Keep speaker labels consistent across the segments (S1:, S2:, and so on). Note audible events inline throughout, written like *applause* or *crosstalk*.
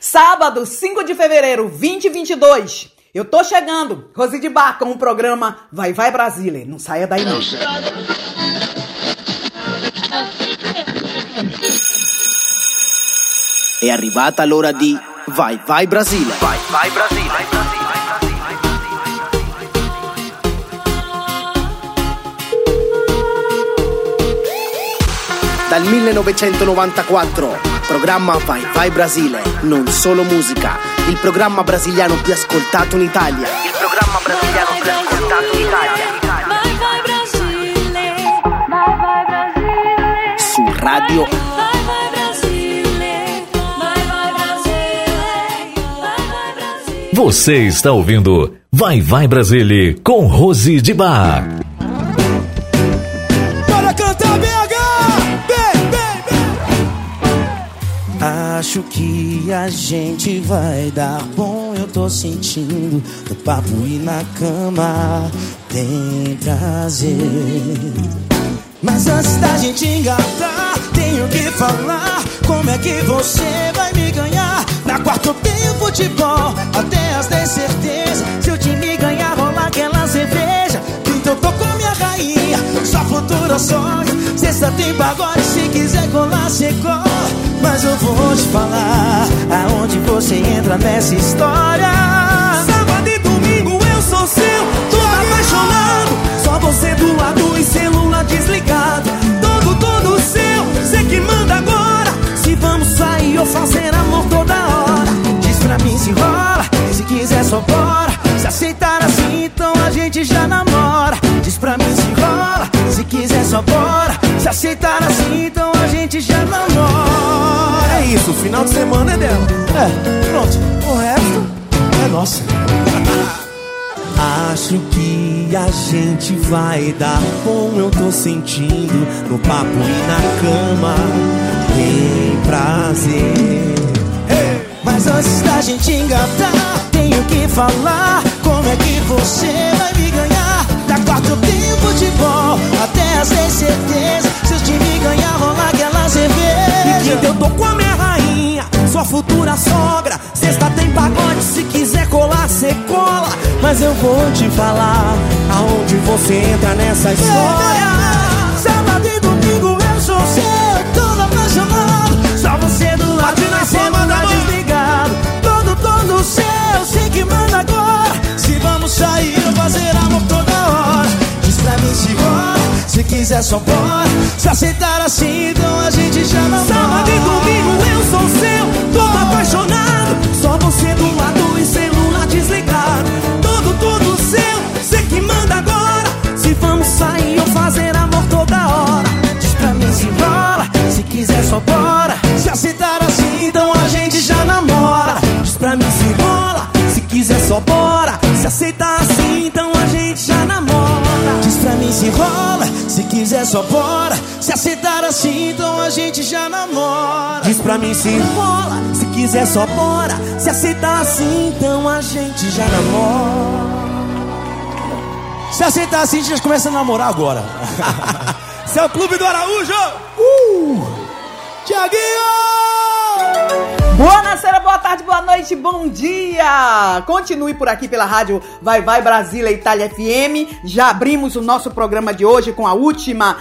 S1: Sábado, 5 de fevereiro, 2022. Eu tô chegando, Rose de Bar, com o programa Vai Vai Brasília. Não saia daí não.
S2: È arrivata l'ora di Vai Vai Brasile. Vai Vai Brasile. Dal 1994, programma Vai Vai Brasile, non solo musica, il programma brasiliano più ascoltato in Italia. Il programma brasiliano più ascoltato in Italia. Vai Vai Brasile, Vai Vai Brasile. Su Radio Vai Vai Brasile, Vai Vai Brasile,
S3: Vai Vai Brasile. Você está ouvindo Vai Vai Brasile com Rose de Bar.
S4: Acho que a gente vai dar bom, eu tô sentindo no papo e na cama tem prazer. Mas antes da gente engatar, tenho que falar como é que você vai me ganhar. Na quarta eu tenho futebol, até as 10 certeza. Se o time ganhar, rola aquela cerveja. Rainha, sua futura sogra. Sexta tem pagode, se quiser colar, cola. Mas eu vou te falar aonde você entra nessa história. Sábado e domingo eu sou seu, tô apaixonado. Só você do lado e celular desligado. Todo, todo seu, você que manda agora. Se vamos sair ou fazer amor toda hora. Diz pra mim se rola, se quiser só bora. Se aceitar assim, então a gente já namora. Quiser só bora. Se aceitar assim, então a gente já namora.
S5: É isso, o final de semana é dela.
S4: É, pronto. O resto é nosso. *laughs* Acho que a gente vai dar bom, eu tô sentindo no papo e na cama. Tem prazer. Mas antes da gente engatar, tenho que falar como é que você vai me ganhar. Da quarta eu tenho futebol, até as 10 certeza. Se o time ganhar, rola aquela cerveja. E quinta eu tô com a minha rainha, sua futura sogra. Sexta tem pagode, se quiser colar, cê cola. Mas eu vou te falar aonde você entra nessa história. Sábado e domingo eu sou seu, todo apaixonado. Só você do lado e na semana desligado. Todo, todo seu, sei que manda agora. Se vamos sair fazer amor toda pra mim se rola, se quiser só bora. Se aceitar assim, então quiser só bora. Se aceitar assim, então a gente já namora. Diz pra mim se rola, se quiser só bora. Se aceitar assim, então a gente já namora. Se aceitar assim, a gente começa a namorar agora. *laughs* Esse é o Clube do Araújo! Uh! Tiaguinho!
S1: Noite, boa tarde, boa noite, bom dia! Continue por aqui pela rádio Vai Vai Brasília Itália FM. Já abrimos o nosso programa de hoje com a última,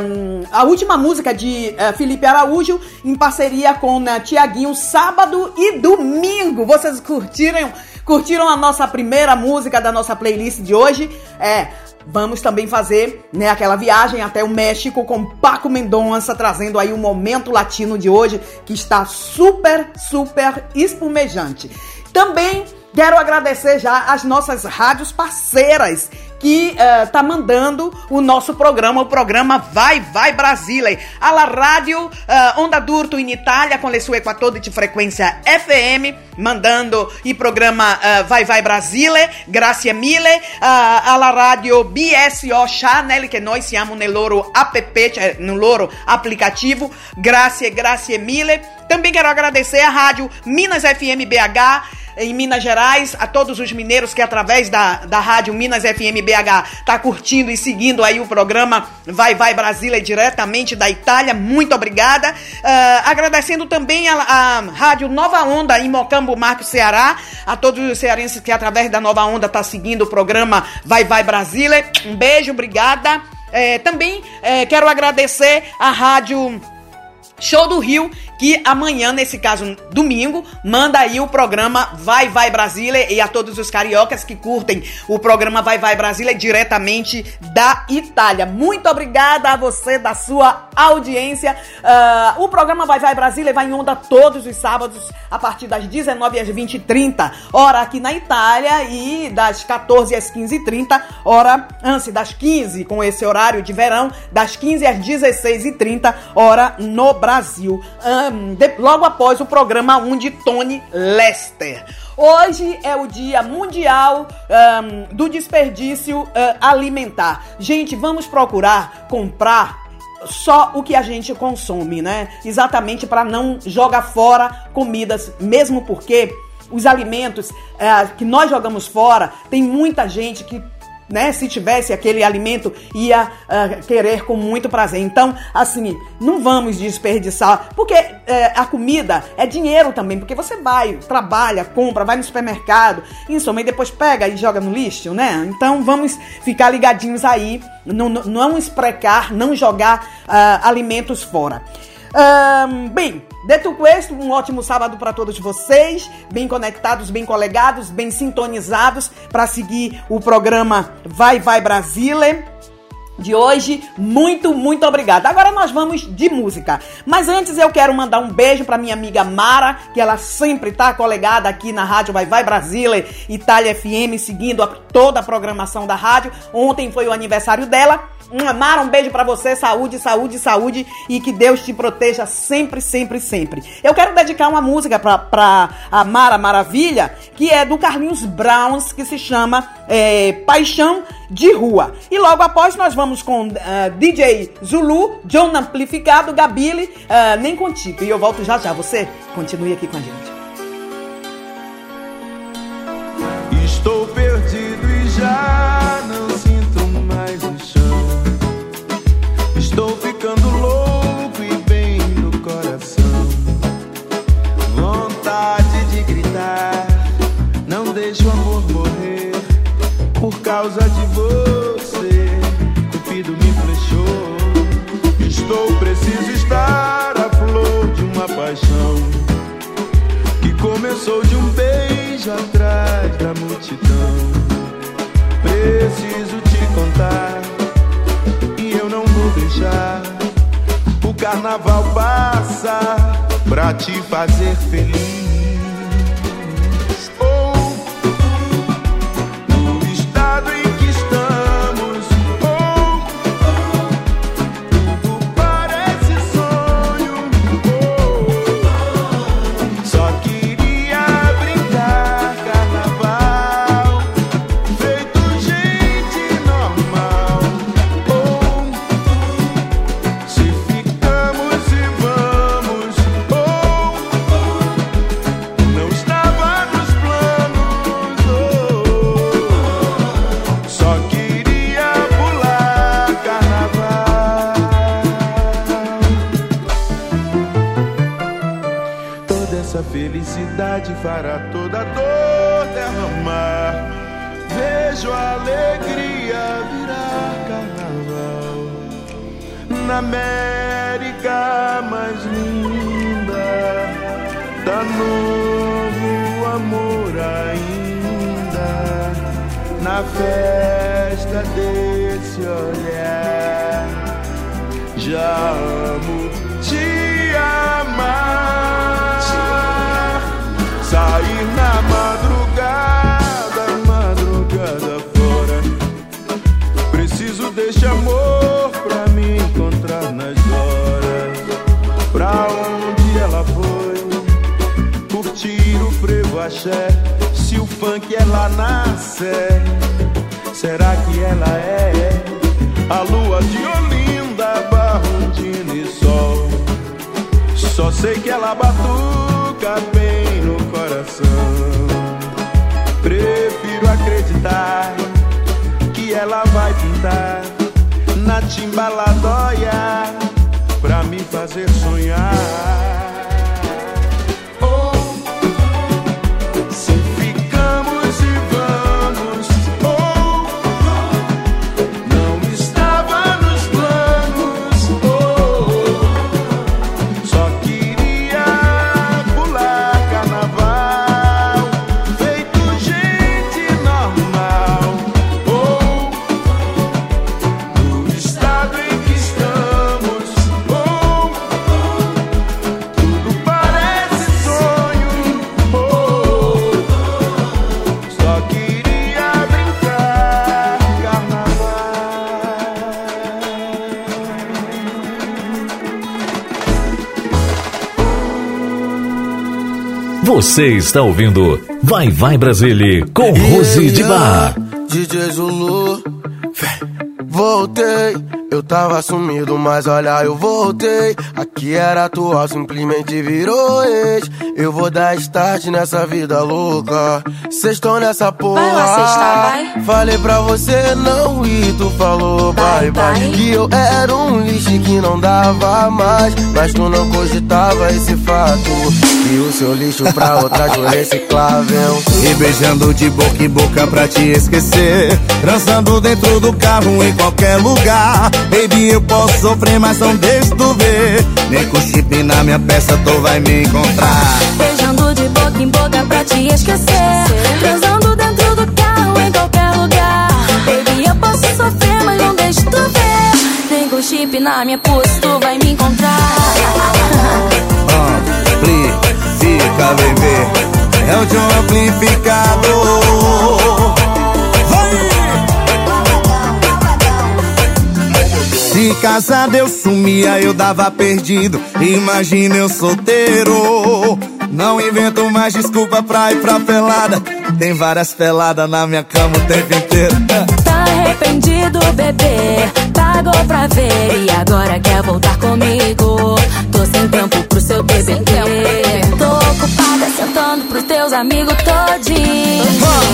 S1: um, a última música de uh, Felipe Araújo em parceria com uh, Tiaguinho, sábado e domingo. Vocês curtiram? Curtiram a nossa primeira música da nossa playlist de hoje? É, Vamos também fazer né, aquela viagem até o México com Paco Mendonça, trazendo aí o momento latino de hoje, que está super, super espumejante. Também quero agradecer já as nossas rádios parceiras que uh, tá mandando o nosso programa, o programa Vai Vai Brasília. Alla Rádio uh, Onda d'Urto in Itália com le sue 14 frequência FM, mandando o programa uh, Vai Vai Brasile, grazie mille. Alla Radio BSO Channel, che noi siamo nel loro app, no loro aplicativo. Grazie, grazie mille. Também quero agradecer a rádio Minas FM BH, em Minas Gerais, a todos os mineiros que através da, da rádio Minas FM BH tá curtindo e seguindo aí o programa Vai Vai Brasília diretamente da Itália. Muito obrigada. Uh, agradecendo também a, a, rádio Nova Onda em Mocambo, Marco Ceará, a todos os cearenses que através da Nova Onda tá seguindo o programa Vai Vai Brasília. Um beijo, obrigada. É, também é, quero agradecer a rádio Show do Rio, que amanhã, nesse caso domingo, manda aí o programa Vai Vai Brasília e a todos os cariocas que curtem o programa Vai Vai Brasília diretamente da Itália. Muito obrigada a você da sua audiência. Uh, o programa Vai Vai Brasília vai em onda todos os sábados a partir das 19 às 20 e 30, hora aqui na Itália e das 14 às 15 e 30, hora antes das 15 com esse horário de verão, das 15 às 16 e 30, hora no Brasil. Uh, de, logo após o programa 1 de Tony Lester. Hoje é o Dia Mundial um, do Desperdício uh, Alimentar. Gente, vamos procurar comprar só o que a gente consome, né? Exatamente para não jogar fora comidas, mesmo porque os alimentos uh, que nós jogamos fora, tem muita gente que né? Se tivesse aquele alimento, ia uh, querer com muito prazer. Então, assim, não vamos desperdiçar, porque uh, a comida é dinheiro também, porque você vai, trabalha, compra, vai no supermercado, em soma, e depois pega e joga no lixo, né? Então, vamos ficar ligadinhos aí, não, não esprecar, não jogar uh, alimentos fora. Um, bem, dito questo, um ótimo sábado para todos vocês, bem conectados, bem colegados, bem sintonizados para seguir o programa Vai Vai Brasília de hoje. Muito, muito obrigada. Agora nós vamos de música. Mas antes eu quero mandar um beijo para minha amiga Mara, que ela sempre tá colegada aqui na Rádio Vai Vai Brasília, Itália FM, seguindo a, toda a programação da rádio. Ontem foi o aniversário dela. Mara, um beijo para você, saúde, saúde, saúde e que Deus te proteja sempre, sempre, sempre. Eu quero dedicar uma música pra a Mara Maravilha, que é do Carlinhos Browns, que se chama é, Paixão de Rua. E logo após nós vamos com uh, DJ Zulu, John Amplificado, Gabile, uh, Nem Contigo. E eu volto já já. Você continue aqui com a gente.
S6: Estou perdido e já Estou ficando louco e bem no coração. Vontade de gritar, não deixa o amor morrer. Causa de você, Cupido me flechou. Estou preciso estar a flor de uma paixão que começou de um beijo atrás da multidão. Preciso te contar deixar o carnaval passar pra te fazer feliz. Para toda dor derramar. Vejo a alegria virar carnaval na América mais linda. Da novo amor ainda na festa desse olhar. Já amo te amar. Frevo axé. Se o funk é lá nasce, será que ela é a lua de Olinda, Barrondina e Sol? Só sei que ela batuca bem no coração. acreditar que ela vai pintar na timbaladóia pra me fazer sonhar.
S7: Você está ouvindo Vai Vai Brasília com Rose de Bar.
S8: DJ Zulu, voltei. Tava sumido, mas olha, eu voltei. Aqui era atual, simplesmente virou ex. Eu vou dar start nessa vida louca. Cês nessa porra.
S9: Vai lá, vai.
S8: Falei pra você não ir, tu falou bye, bye bye. Que eu era um lixo que não dava mais. Mas tu não cogitava esse fato. E o seu lixo pra *laughs* outra de reciclável.
S10: E beijando de boca em boca pra te esquecer. Transando dentro do carro em qualquer lugar. Baby, eu posso sofrer, mas não deixa tu ver. Nem com chip na minha peça tu vai me encontrar.
S9: Beijando de boca em boca pra te esquecer. Transando dentro do carro em qualquer lugar. Baby, eu posso sofrer, mas não deixa tu ver. Nem com chip na minha pulse tu vai me encontrar.
S10: Amplifica, bebê. É o um amplificador. Casado eu sumia, eu dava perdido. Imagina eu solteiro. Não invento mais desculpa pra ir pra pelada. Tem várias peladas na minha cama o tempo inteiro.
S9: Tá arrependido, bebê? Pagou pra ver e agora quer voltar comigo. Tô sem tempo pro seu TBT. Tô ocupada teus amigos todinhos.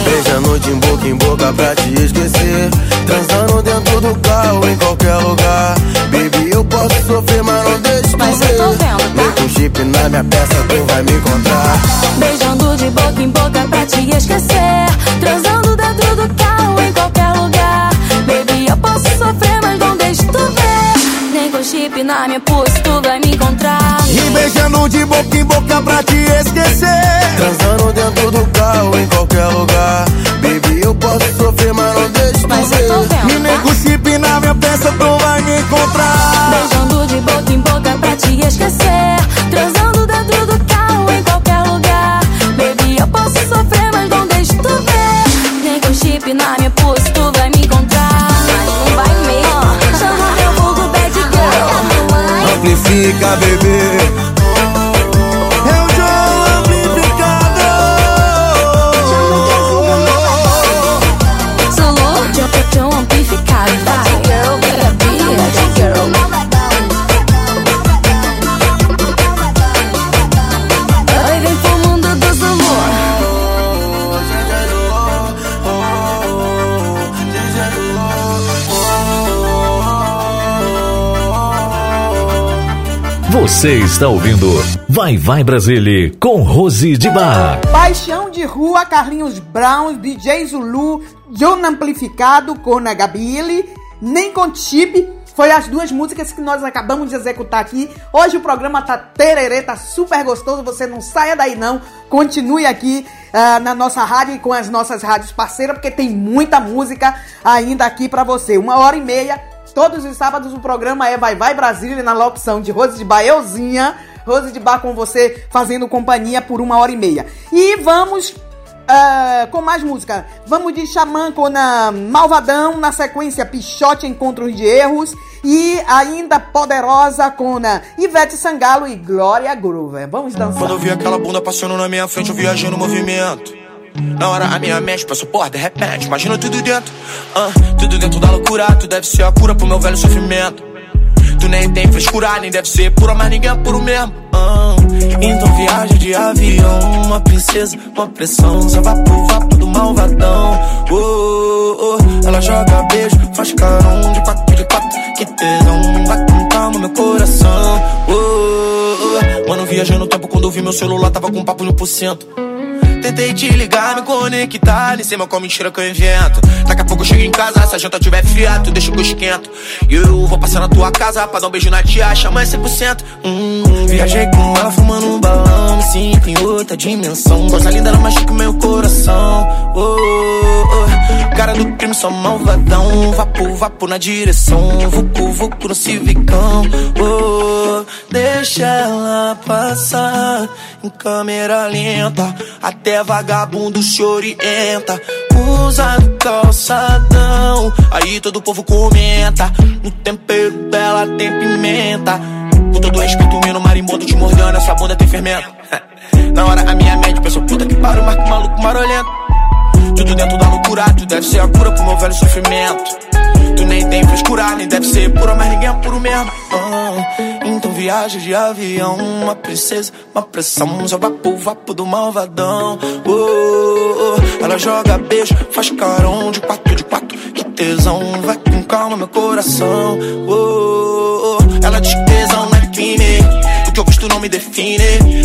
S8: Beijando de boca em boca pra te esquecer. Transando dentro do carro em qualquer lugar. Baby, eu posso sofrer, mas não deixo
S9: Mas
S8: tu
S9: eu tô vendo, tá?
S8: Nem com chip na minha peça tu vai me encontrar.
S9: Beijando de boca em boca pra te esquecer. Transando dentro do carro em qualquer lugar. Baby, eu posso sofrer, mas não deixo tu ver. Nem com chip na minha pulse tu vai me encontrar.
S10: Beijando de boca em boca pra te esquecer.
S8: Transando dentro do carro em qualquer lugar. Baby, eu posso sofrer, mas não deixo tu
S9: Mas eu
S8: ver.
S9: vendo,
S10: E nem
S9: tá?
S10: com chip na minha peça tu vai me encontrar.
S9: Beijando de boca em boca pra te esquecer. Transando dentro do carro em qualquer lugar. Baby, eu posso sofrer, mas não deixo tu ver. Nem com chip na minha pulse tu vai me encontrar. Mas não vai mesmo. Chama meu vulgo bad girl.
S10: Amplifica, bebê.
S7: Você está ouvindo Vai Vai Brasília com Rose de Bar.
S1: Paixão de Rua, Carlinhos Brown, DJ Zulu, John Amplificado com a Gabile, Nem com Chip. Foi as duas músicas que nós acabamos de executar aqui. Hoje o programa tá tererê, tá super gostoso. Você não saia daí não. Continue aqui ah, na nossa rádio e com as nossas rádios parceiras, porque tem muita música ainda aqui pra você. Uma hora e meia Todos os sábados o programa é Vai Vai Brasília na locução de Rose de Bar, euzinha. Rose de Bar com você fazendo companhia por uma hora e meia. E vamos ah, com mais música. Vamos de Xamã com a Malvadão, na sequência Pichote Encontros de Erros. E ainda Poderosa com a Ivete Sangalo e Glória Groover. Vamos dançar.
S11: Quando eu vi aquela bunda passando na minha frente, eu viajei no movimento. Na hora a minha mente passou por de repente, imagina tudo dentro. ah, tudo dentro da loucura, tu deve ser a cura pro meu velho sofrimento. Tu nem tem frescura, nem deve ser pura, mas ninguém é puro mesmo. ah. então viaja de avião. uma princesa, uma pressão. Só vapo, vapo do malvadão. Oh, oh, oh. Ela joga beijo, faz carão de quatro de quatro. Que tesão, vai com calma meu coração. Oh, oh, oh. Mano, viajei no tempo quando eu vi meu celular, tava com papo de 1%. Tentei te ligar, me conectar, nem sei qual mentira que eu invento. Daqui a pouco eu chego em casa, se a janta tiver fria, tu deixa o gosto quente. E eu vou passar na tua casa pra dar um beijo na tia, chama 100%. Hum, viajei com ela fumando um balão, me sinto em outra dimensão. Coisa linda, ela machuca meu coração. Oh, oh, oh. Cara do crime, só malvadão. Vapo, vapo na direção. Vucu, vucu no civicão. Oh, deixa ela passar em câmera lenta. Até vagabundo se orienta. Usa no calçadão. Aí todo o povo comenta. No tempero dela tem pimenta. Com todo respeito, menino marimbondo te mordendo. Essa bunda tem fermento. *laughs* Na hora a minha mente pensou, puta que pariu, marco maluco marolento. Tudo dentro da loucura, tu deve ser a cura pro meu velho sofrimento. Tu nem tem frescura, nem deve ser pura, mas ninguém é puro mesmo. Ah, então viaja de avião, uma princesa, uma pressão, só vapo, vapo do malvadão. Oh, oh, oh. Ela joga beijo, faz carão de quatro de quatro, que tesão, vai com calma meu coração. Oh, oh, oh. Ela diz visto não me define.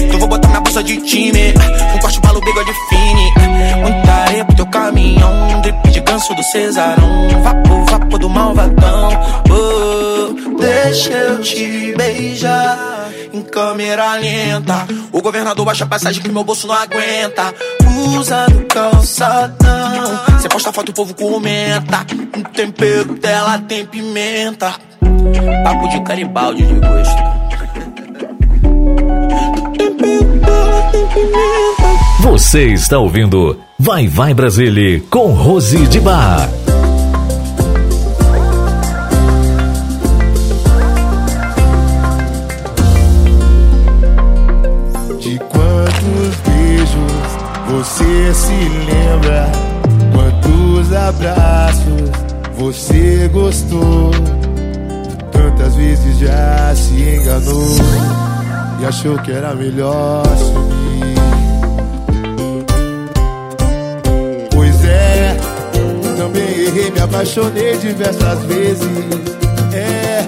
S11: Então vou botar minha bolsa de time, com corte malo, bigode fine. Muita areia pro teu caminhão, drip de ganso do Cesarão, vapo, vapo do malvadão. Oh, deixa eu te beijar em câmera lenta. O governador baixa a passagem que meu bolso não aguenta. Usa no calçadão. Cê posta foto, o povo comenta. O tempero dela tem pimenta. Papo de caribaldi de gosto.
S7: Você está ouvindo Vai Vai Brasília com Rose de Bar.
S12: De quantos beijos você se lembra? Quantos abraços você gostou? Tantas vezes já se enganou e achou que era melhor sumir. Também errei, me apaixonei diversas vezes. É,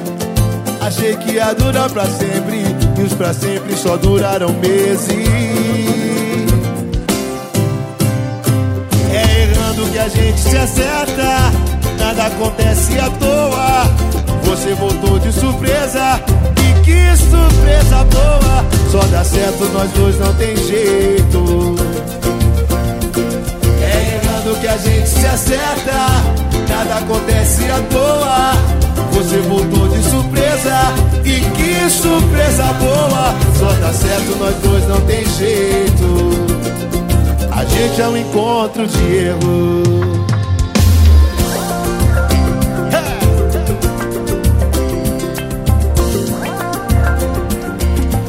S12: achei que ia durar pra sempre e os pra sempre só duraram meses. É errando que a gente se acerta, nada acontece à toa. Você voltou de surpresa e que surpresa boa. Só dá certo, nós dois não tem jeito. Que a gente se acerta, nada acontece à toa. Você voltou de surpresa e que surpresa boa. Só dá certo, nós dois não tem jeito. A gente é um encontro de erro.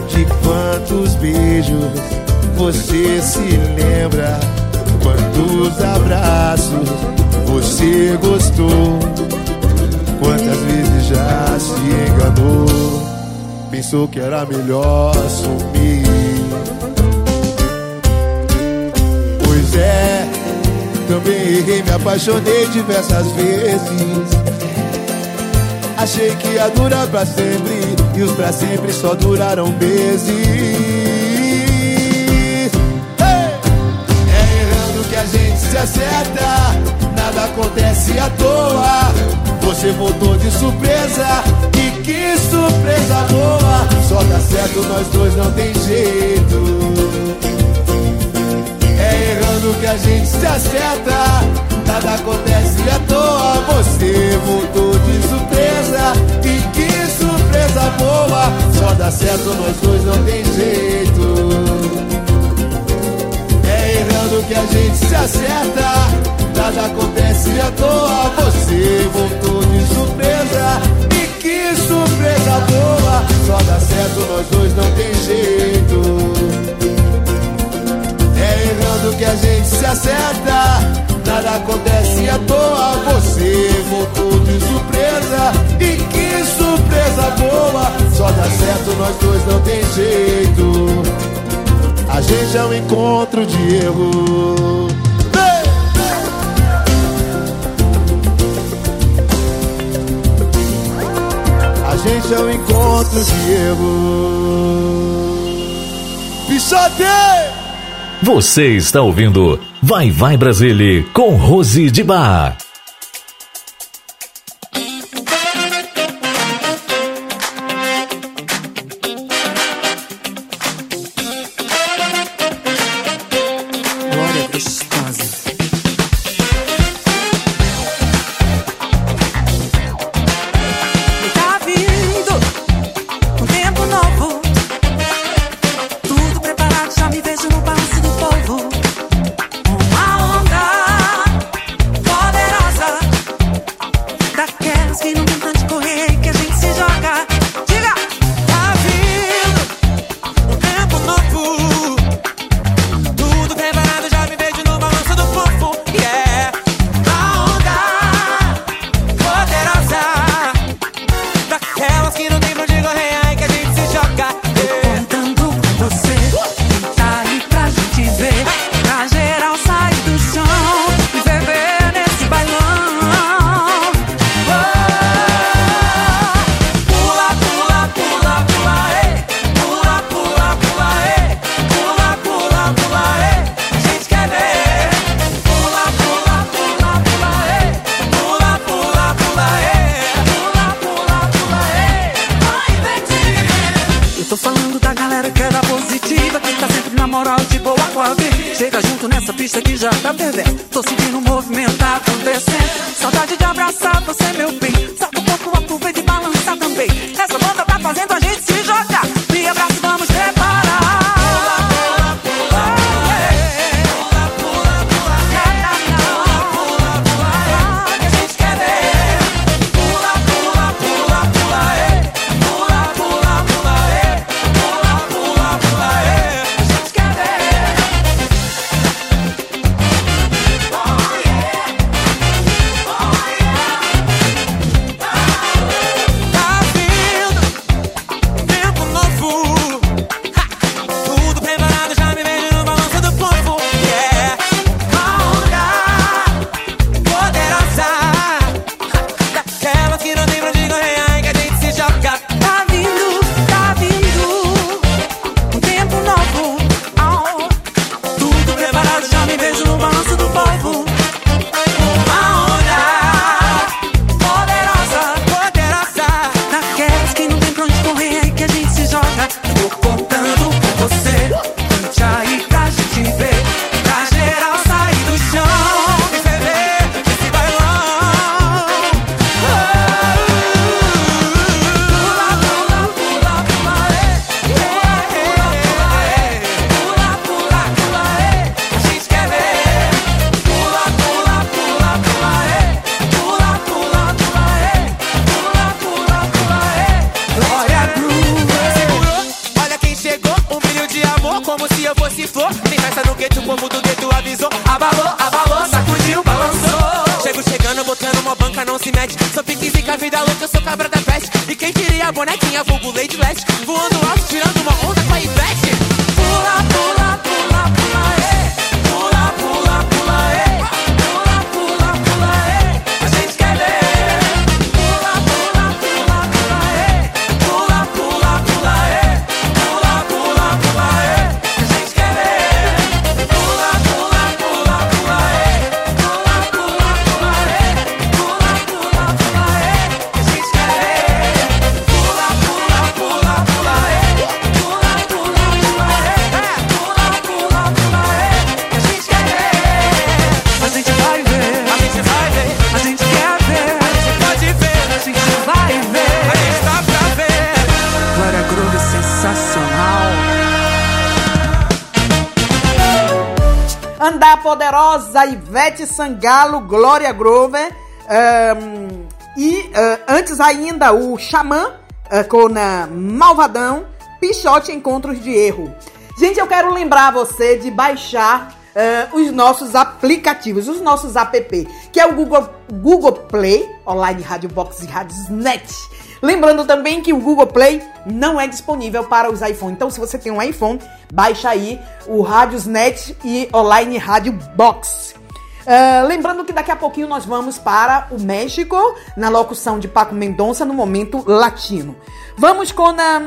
S12: De quantos beijos você se lembra? Quantos abraços você gostou? Quantas vezes já se enganou? Pensou que era melhor sumir. Pois é, também errei, me apaixonei diversas vezes. Achei que ia durar pra sempre E os pra sempre só duraram meses a gente se acerta Nada acontece à toa. Você voltou de surpresa E que surpresa boa. Só dá certo, nós dois não tem jeito. É errando que a gente se acerta Nada acontece à toa. Você voltou de surpresa E que surpresa boa. Só dá certo, nós dois não tem jeito. É errando que a gente se acerta Nada acontece à toa. Você voltou de surpresa E que surpresa boa. Só dá certo, nós dois não tem jeito. É errando que a gente se acerta Nada acontece à toa. Você voltou de surpresa E que surpresa boa. Só dá certo, nós dois não tem jeito A
S6: gente é um encontro de erro. A gente é um encontro de erro. Pichote!
S3: Você está ouvindo Vai Vai Brasília com Rose de Bar.
S1: Poderosa Ivete Sangalo, Glória Grover. Um, e uh, antes ainda o Xamã uh, com uh, Malvadão, Pichote Encontros de Erro. Gente, eu quero lembrar você de baixar os nossos aplicativos, os nossos app, que é o Google, Google Play, Online Rádio Box e Rádios Net. Lembrando também que o Google Play não é disponível para os iPhone. Então, se você tem um iPhone, baixa aí o Radiosnet e Online Radio Box. Uh, lembrando que daqui a pouquinho nós vamos para o México, na locução de Paco Mendonça, no momento latino. Vamos com a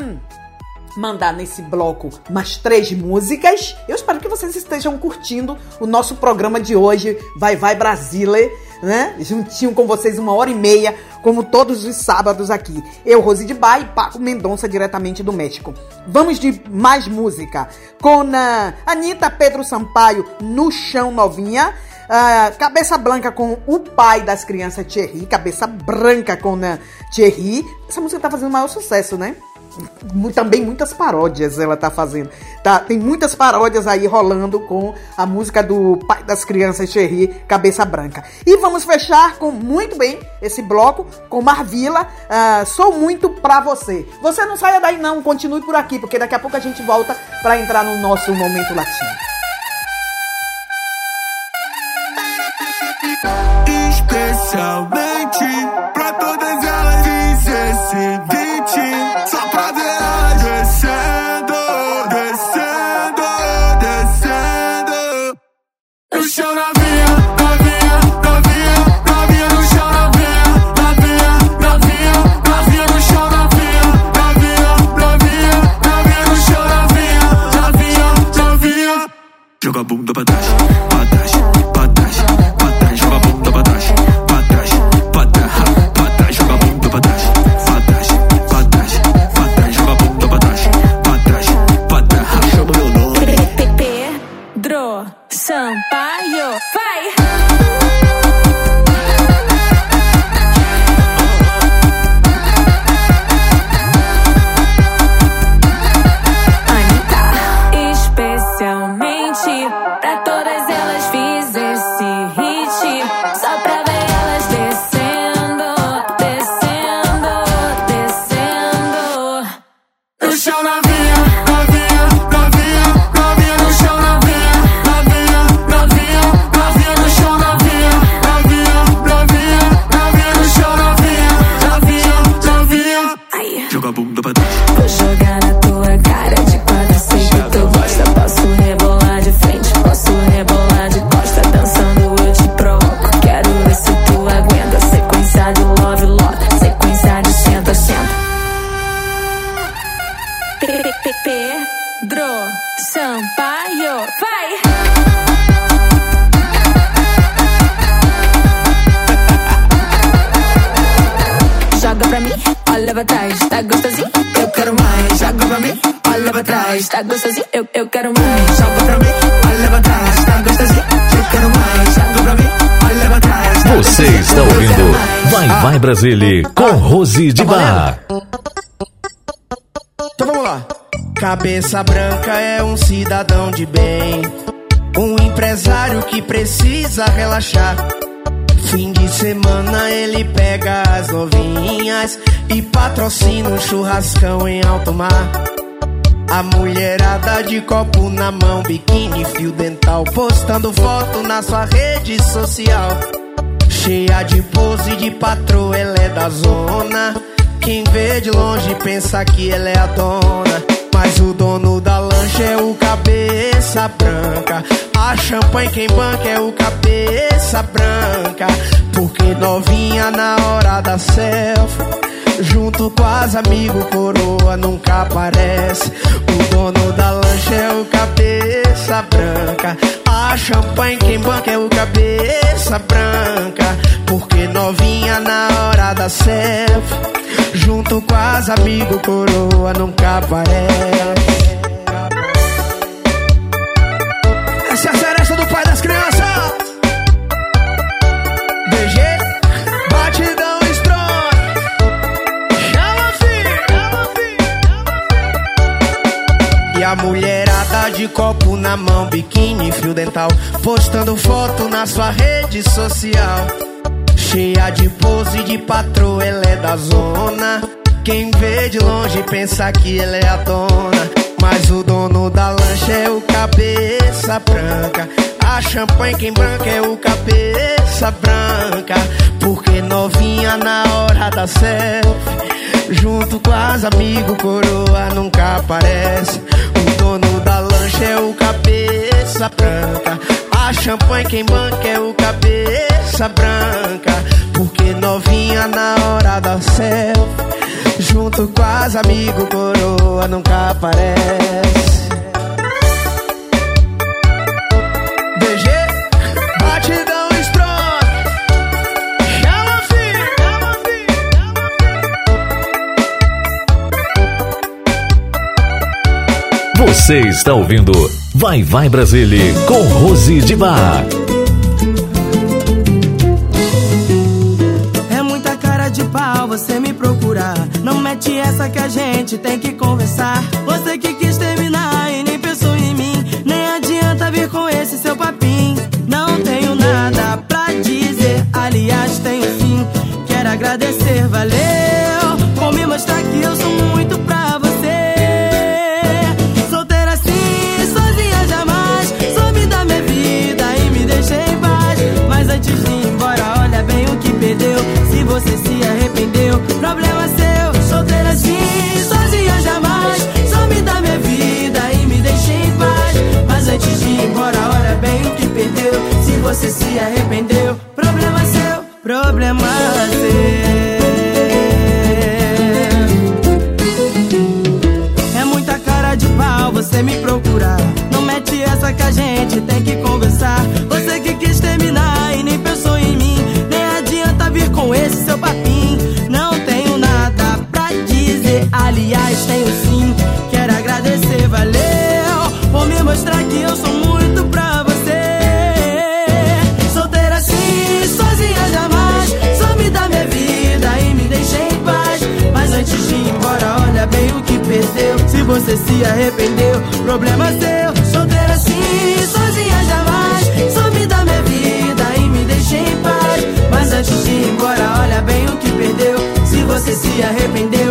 S1: mandar nesse bloco mais três músicas. Eu espero que vocês estejam curtindo o nosso programa de hoje, Vai Vai Brasile, né? Juntinho com vocês uma hora e meia, como todos os sábados aqui. Eu, Rose de Bar e Paco Mendonça, diretamente do México. Vamos de mais música. Com a Anitta Pedro Sampaio, No Chão Novinha. Uh, Cabeça Branca com o pai das crianças, Thierry. Cabeça Branca com uh, Thierry. Essa música tá fazendo maior sucesso, né? Também muitas paródias ela tá fazendo. Tá, tem muitas paródias aí rolando com a música do pai das crianças Cherry, Cabeça Branca. E vamos fechar com muito bem esse bloco com Marvila, uh, Sou muito pra você. Você não saia daí não, continue por aqui, porque daqui a pouco a gente volta para entrar no nosso momento latino.
S9: Especialmente pra Joga a bunda pra trás,
S7: Brasília com Rose de Bar.
S13: Então vamos lá. Cabeça branca é um cidadão de bem, um empresário que precisa relaxar. Fim de semana ele pega as novinhas e patrocina um churrascão em alto mar. A mulherada de copo na mão, biquíni, fio dental, postando foto na sua rede social. Cheia de pose de patroa, ela é da zona. Quem vê de longe pensa que ela é a dona. Mas o dono da lancha é o cabeça branca. A champanhe quem banca é o cabeça branca. Porque novinha na hora da selfie. Junto com as amigos, coroa nunca aparece. O dono da lancha é o cabeça branca. A champanhe quem banca é o cabeça branca. Porque novinha na hora da selfie. Junto com as amigos, coroa nunca aparece. Essa é a seresta do pai das crianças. BG, batidão strong. Chama filho. E a mulherada de copo na mão, biquíni, fio dental, postando foto na sua rede social. Cheia de pose de patroa, ela é da zona. Quem vê de longe pensa que ela é a dona. Mas o dono da lancha é o cabeça branca. A champanhe quem branca é o cabeça branca. Porque novinha na hora da selfie. Junto com as amigos, coroa nunca aparece. O dono da lancha é o cabeça branca. A champanhe quem banca é o cabeça branca. Porque novinha na hora da selfie. Junto com as amigos, coroa nunca aparece.
S7: Você está ouvindo Vai Vai Brasília com Rose de Bar.
S14: É muita cara de pau você me procurar. Não mete essa que a gente tem que conversar. Você que quis terminar e nem pensou em mim. Nem adianta vir com esse seu papinho. Não tenho nada pra dizer. Aliás, tenho sim. Quero agradecer, valeu. Você se arrependeu, problema seu. Solteira assim, sozinha jamais. Some da minha vida e me deixa em paz. Mas antes de ir embora, olha bem o que perdeu. Se você se arrependeu, problema seu. Problema seu. É muita cara de pau você me procurar. Aliás, tenho sim. Quero agradecer, valeu. Por me mostrar que eu sou muito pra você. Solteira assim, sozinha jamais. Some da minha vida e me deixa em paz. Mas antes de ir embora, olha bem o que perdeu. Se você se arrependeu, problema seu. Solteira assim, sozinha jamais. Some da minha vida e me deixa em paz. Mas antes de ir embora, olha bem o que perdeu. Se você se arrependeu,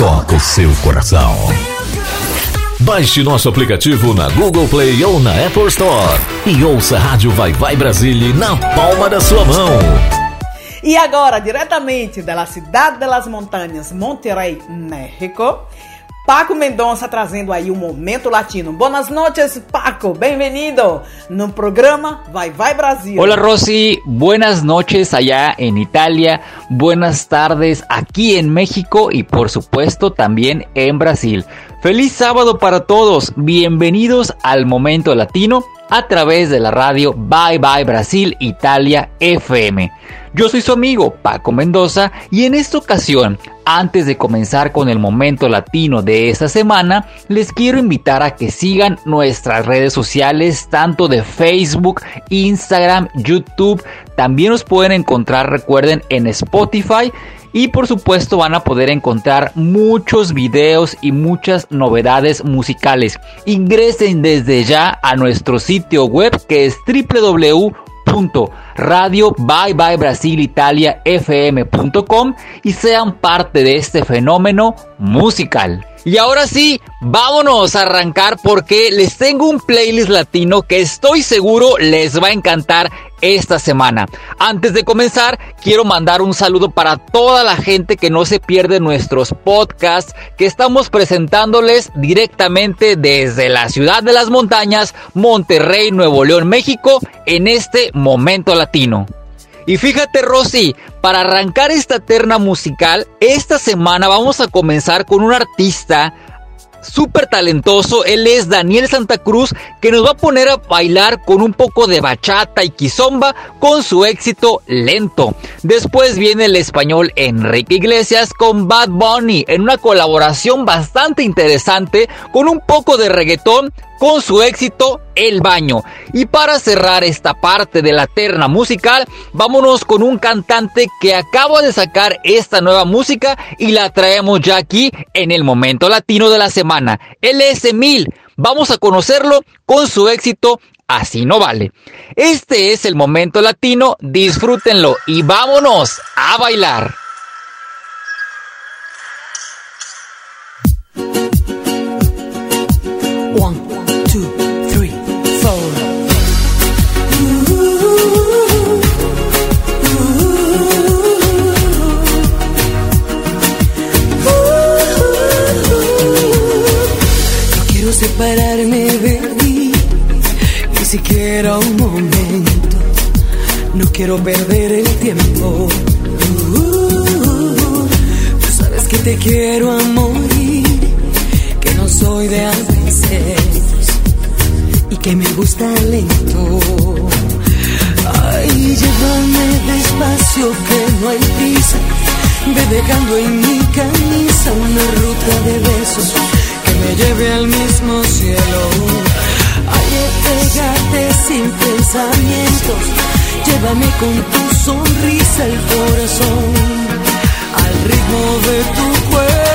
S7: toca o seu coração. Baixe nosso aplicativo na Google Play ou na Apple Store e ouça a Rádio Vai Vai Brasília na palma da sua mão.
S1: E agora, diretamente da cidade das montanhas, Monterrey, México, Paco Mendonça trazendo aí o Momento Latino. Boas noites, Paco. Bem-vindo no programa Vai Vai Brasil.
S15: Hola Rosy, buenas noches allá en Italia, buenas tardes aquí en México y por supuesto también en Brasil. Feliz sábado para todos, bienvenidos al Momento Latino a través de la radio Bye Bye Brasil Italia FM. Yo soy su amigo Paco Mendoza y en esta ocasión, antes de comenzar con el momento latino de esta semana, les quiero invitar a que sigan nuestras redes sociales tanto de Facebook, Instagram, YouTube. También nos pueden encontrar, recuerden, en Spotify y por supuesto van a poder encontrar muchos videos y muchas novedades musicales. Ingresen desde ya a nuestro sitio web que es www.radio bye bye Brasil Italia fm.com y sean parte de este fenómeno musical. Y ahora sí, vámonos a arrancar porque les tengo un playlist latino que estoy seguro les va a encantar esta semana. Antes de comenzar, quiero mandar un saludo para toda la gente que no se pierde nuestros podcasts que estamos presentándoles directamente desde la ciudad de las montañas, Monterrey, Nuevo León, México, en este momento latino. Y fíjate Rosy, para arrancar esta terna musical, esta semana vamos a comenzar con un artista súper talentoso. Él es Daniel Santa Cruz, que nos va a poner a bailar con un poco de bachata y quizomba con su éxito lento. Después viene el español Enrique Iglesias con Bad Bunny en una colaboración bastante interesante con un poco de reggaetón con su éxito El Baño. Y para cerrar esta parte de la terna musical, vámonos con un cantante que acaba de sacar esta nueva música y la traemos ya aquí en el momento latino de la semana. Él es. Vamos a conocerlo con su éxito Así no vale. Este es el momento latino, disfrútenlo y vámonos a bailar.
S16: Separarme de ti, ni siquiera un momento. No quiero perder el tiempo. Tú sabes que te quiero a morir, que no soy de veces y que me gusta lento. Ay, llévame despacio, que no hay prisa. Ve dejando en mi camisa una ruta de besos me lleve al mismo cielo. Ay, pégate sin pensamientos, llévame con tu sonrisa el corazón, al ritmo de tu cuerpo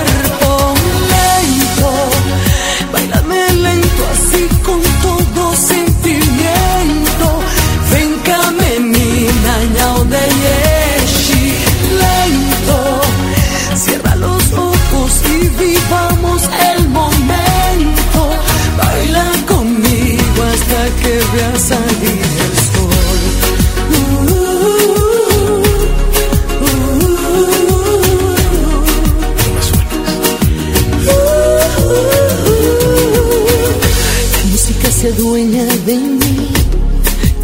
S16: de mí,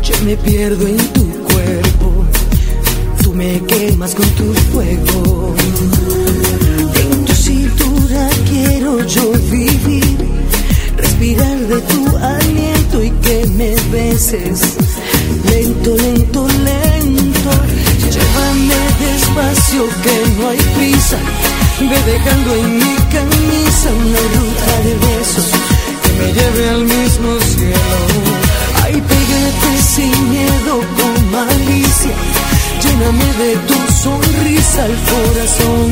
S16: yo me pierdo en tu cuerpo, tú me quemas con tu fuego. En tu cintura quiero yo vivir, respirar de tu aliento y que me beses. Lento, lento, lento. Llévame despacio que no hay prisa. Ve dejando en mi camisa una ruta de besos me lleve al mismo cielo. Ay, pégate sin miedo con malicia. Lléname de tu sonrisa al corazón,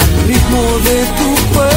S16: al ritmo de tu cuerpo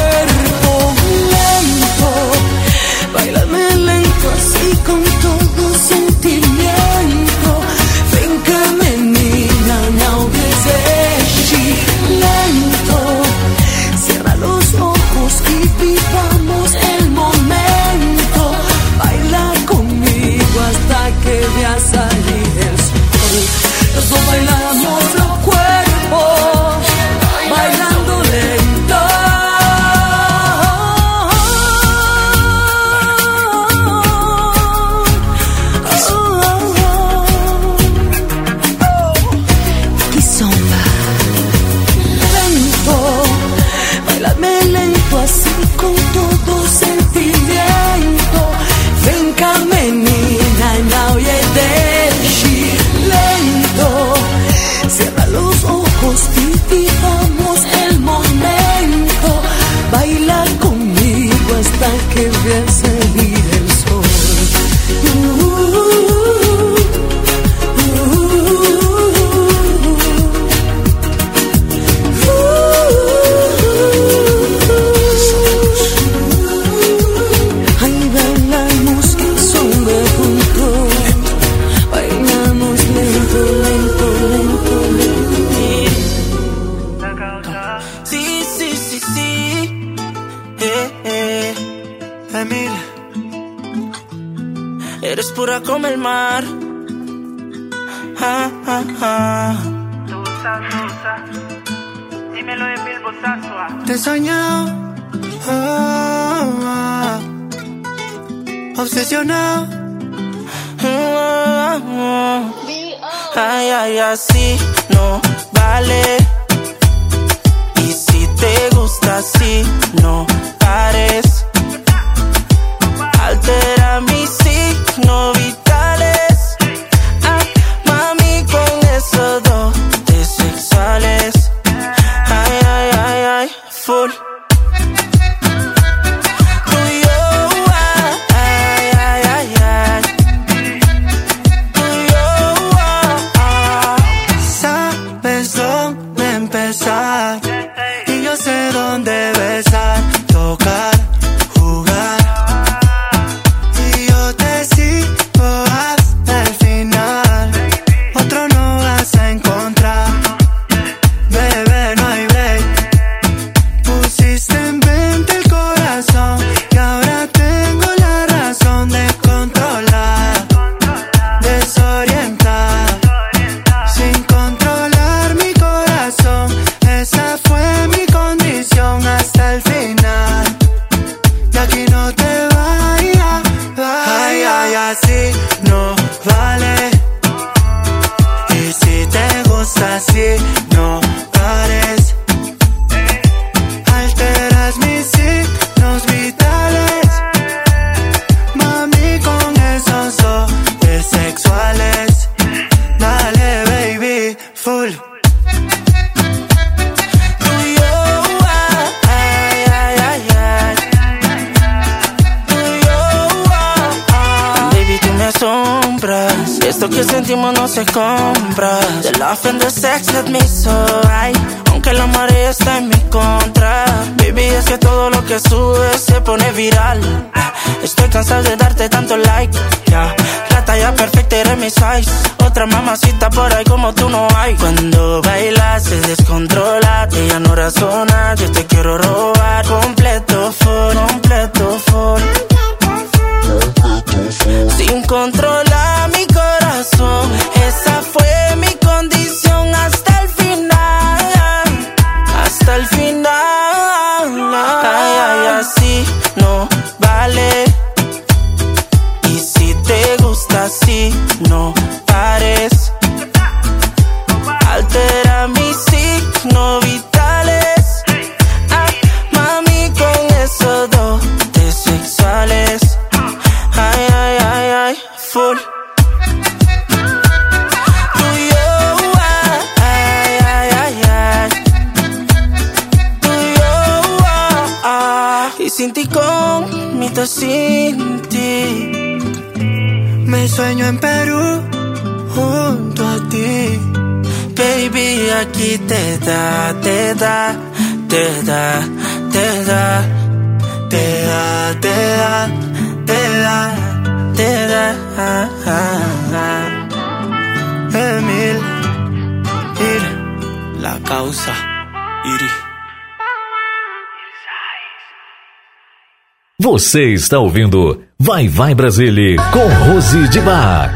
S3: Você está ouvindo Vai Vai Brasília com Rose de Bar.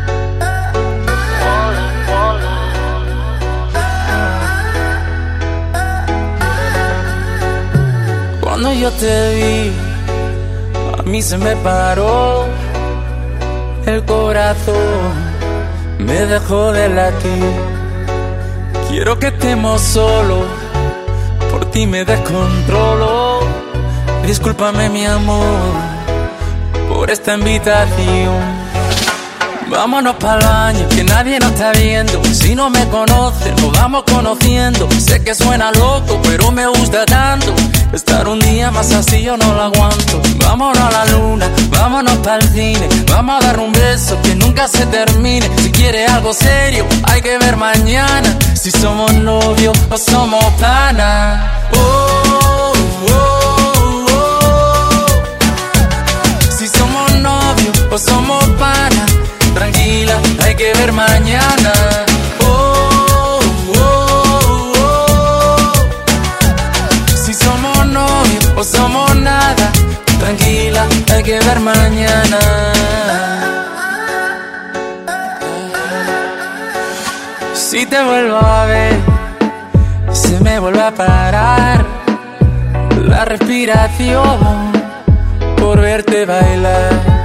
S17: Quando eu te vi, a mim se me parou el corazón, me deixou de latir. Quiero que estemos solos, por ti me descontrolo. Discúlpame mi amor por esta invitación. Vámonos para el baño, que nadie nos está viendo. Si no me conocen, nos vamos conociendo. Sé que suena loco, pero me gusta tanto. Estar un día más así yo no lo aguanto. Vámonos a la luna, vámonos para el cine. Vamos a dar un beso que nunca se termine. Si quiere algo serio, hay que ver mañana. Si somos novios o somos pana. Oh, oh. o somos pana. Tranquila, hay que ver mañana. Oh, oh, oh, si somos novios o somos nada. Tranquila, hay que ver mañana. Si te vuelvo a ver, se me vuelve a parar la respiración por verte bailar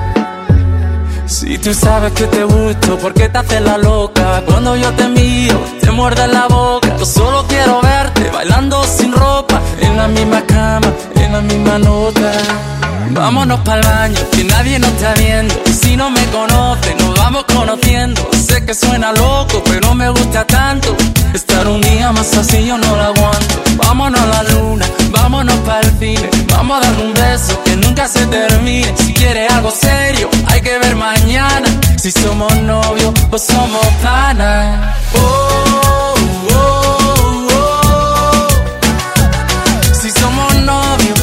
S17: si tú sabes que te gusto, ¿por qué te haces la loca? Cuando yo te miro, te muerde la boca. Yo solo quiero verte bailando sin ropa, misma cama, en la misma nota. Vámonos pa'l baño, que nadie nos está viendo. Y si no me conoce, nos vamos conociendo. Sé que suena loco, pero me gusta tanto. Estar un día más así yo no lo aguanto. Vámonos a la luna, vámonos pa'l cine. Vamos a dar un beso que nunca se termine. Si quieres algo serio, hay que ver mañana. Si somos novios o somos panas. Oh,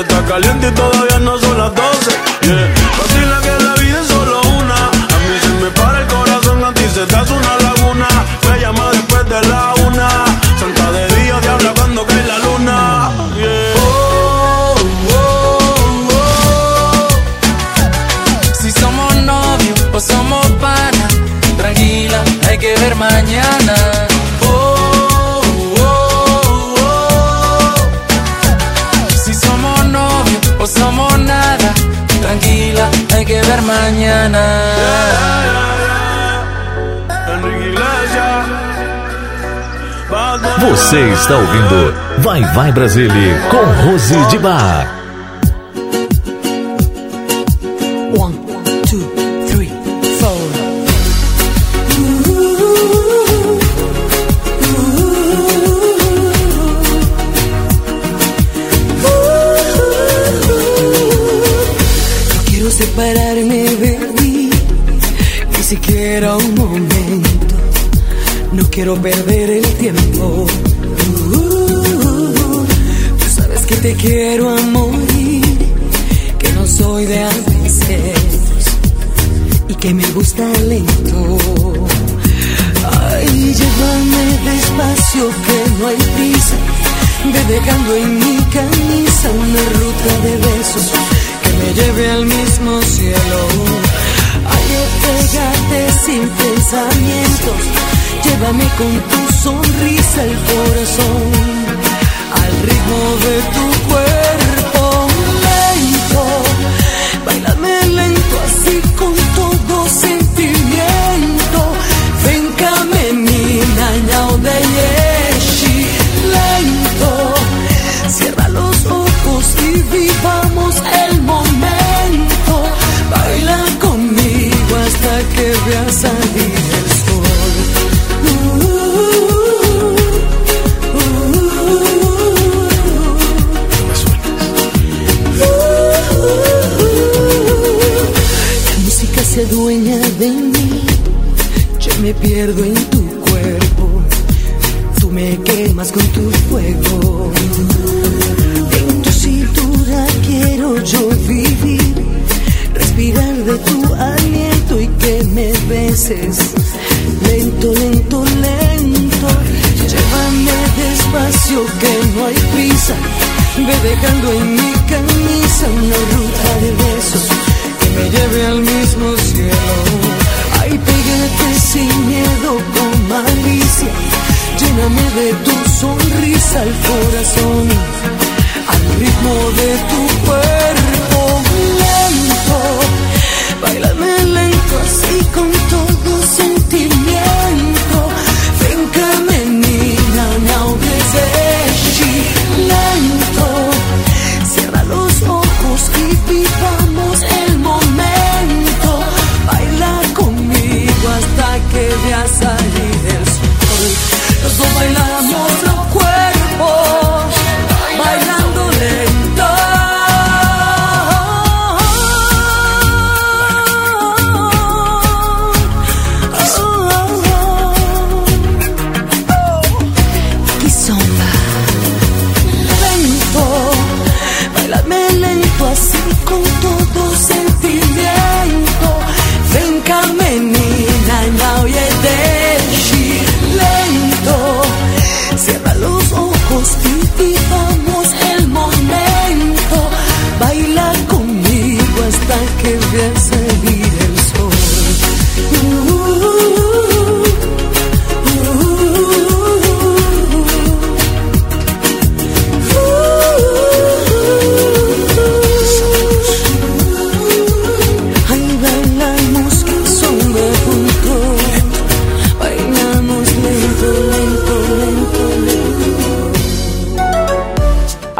S6: estás caliente y todavía no son las 12. Yeah.
S17: Ver mañana.
S3: Você está ouvindo Vai Vai Brasília com Rose de Bar.
S16: One, llévame con tu sonrisa el corazón al ritmo de tu pierdo en tu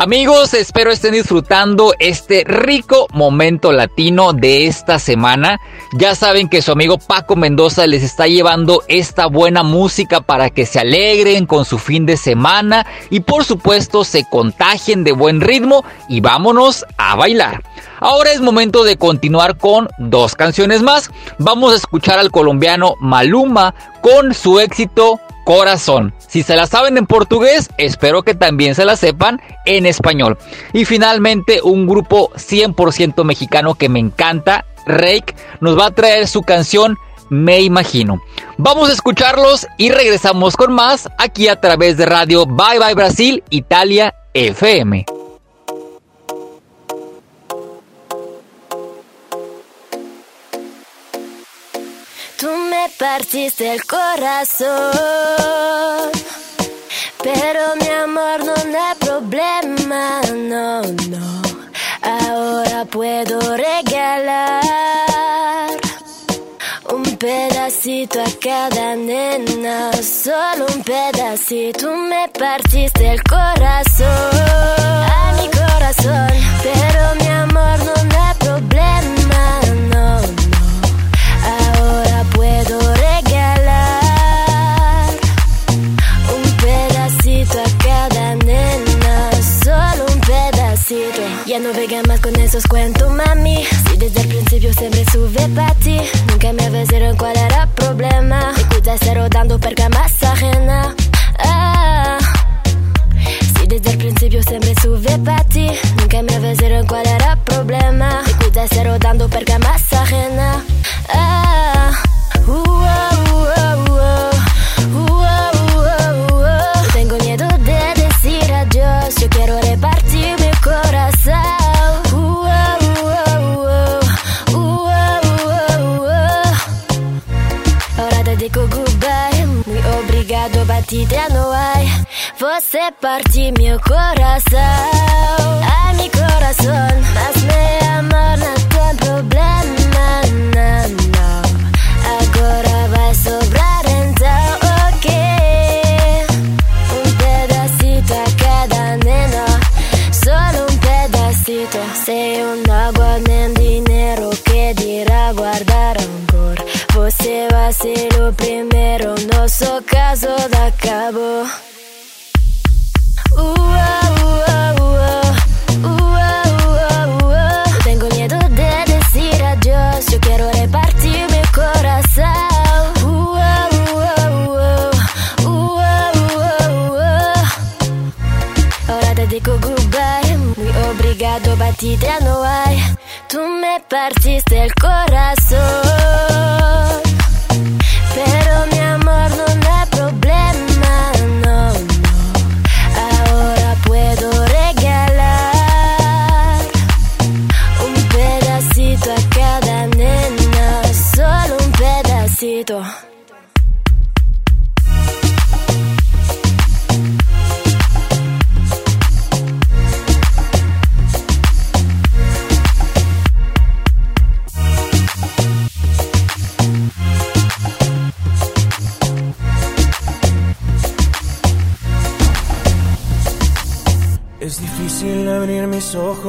S15: Amigos, espero estén disfrutando este rico momento latino de esta semana. Ya saben que su amigo Paco Mendoza les está llevando esta buena música para que se alegren con su fin de semana y por supuesto se contagien de buen ritmo y vámonos a bailar. Ahora es momento de continuar con dos canciones más. Vamos a escuchar al colombiano Maluma con su éxito Corazón. Si se la saben en portugués, espero que también se la sepan en español. Y finalmente, un grupo 100% mexicano que me encanta, Rake, nos va a traer su canción Me Imagino. Vamos a escucharlos y regresamos con más aquí a través de radio Bye Bye Brasil, Italia FM.
S18: Partiste el corazón, pero mi amor no hay problema, no, no. Ahora puedo regalar un pedacito a cada nena, solo un pedacito. Me partiste el corazón, a mi corazón, pero mi Ya no venga más con esos cuentos, mami. Si desde el principio siempre sube para ti, nunca me avisaron cuál era el problema. Se rodando per más ajena. Ah. Si desde el principio siempre sube para ti, nunca me avisaron cuál era el problema. Se rodando per más ajena. Ah. Batida no hay. Você parte meu coração, ai meu coração, mas meu amor não tem problema, não, não. Agora vai sobrar então, ok. Um pedacito a cada nena, solo un pedacito. Se eu não guardem dinheiro, que dirá guardar rancor? Você vai ser obrigado, batida no hay. Tú me partiste el corazón,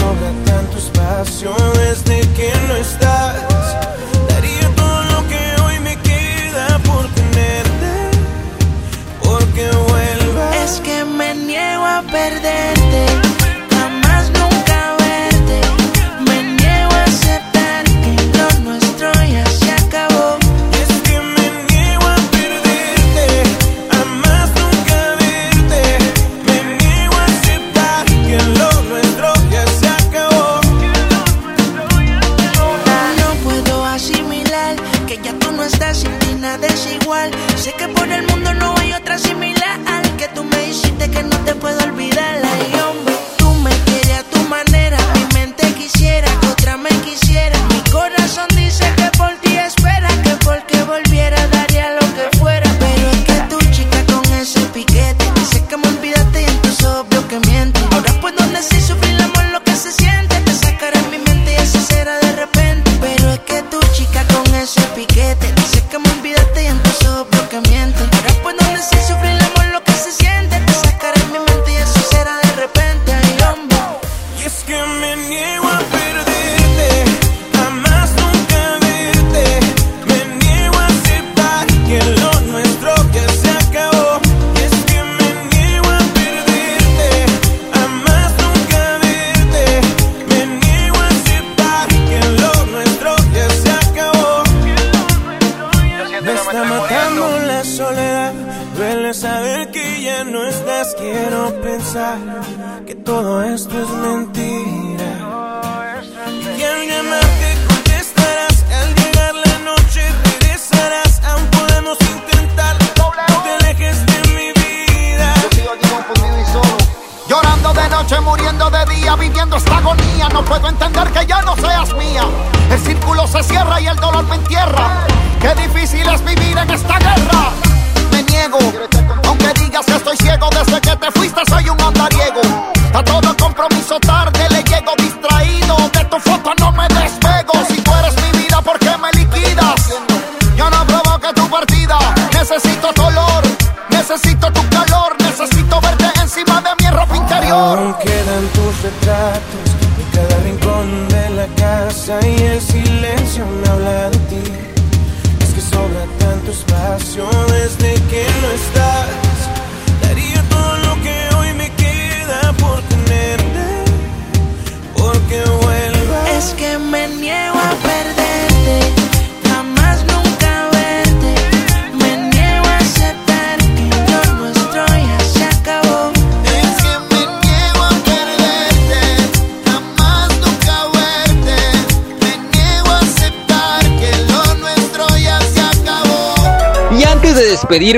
S6: Sobra tanto espacio desde que no estás. Daría todo lo que hoy me queda por tenerte, porque vuelvas.
S19: Es que me niego a perderte,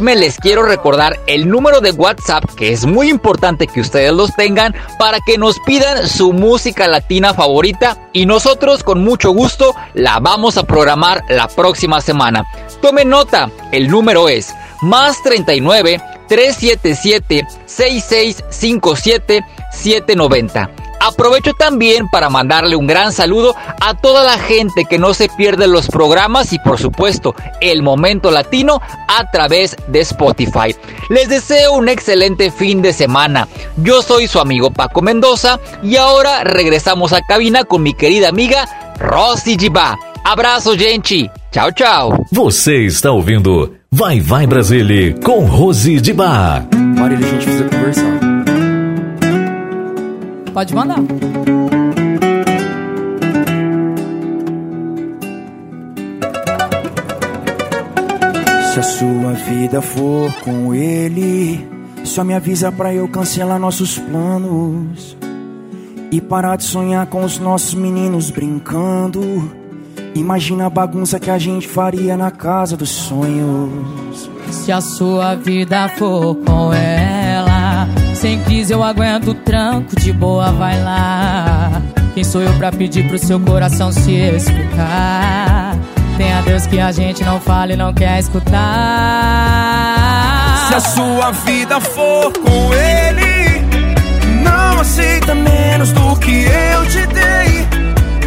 S15: les quiero recordar el número de WhatsApp que es muy importante que ustedes los tengan para que nos pidan su música latina favorita y nosotros con mucho gusto la vamos a programar la próxima semana. Tomen nota, el número es más 39 377 6657 790. Aprovecho también para mandarle un gran saludo a toda la gente que no se pierde los programas y por supuesto el momento latino a través de Spotify. Les deseo un excelente fin de semana. Yo soy su amigo Paco Mendoza y ahora regresamos a cabina con mi querida amiga Rosy Giba. Abraço, gente. Tchau, tchau.
S3: Você está ouvindo Vai Vai Brasília com Rose de Bar.
S20: Marília, a gente precisa conversar.
S1: Pode mandar.
S21: Se a sua vida for com ele, só me avisa pra eu cancelar nossos planos e parar de sonhar com os nossos meninos brincando. Imagina a bagunça que a gente faria na casa dos sonhos.
S22: Se a sua vida for com ela, sem crise eu aguento o tranco, de boa vai lá. Quem sou eu pra pedir pro seu coração se explicar? Tem a Deus que a gente não fala e não quer escutar.
S6: Se a sua vida for com ele, não aceita menos do que eu te dei.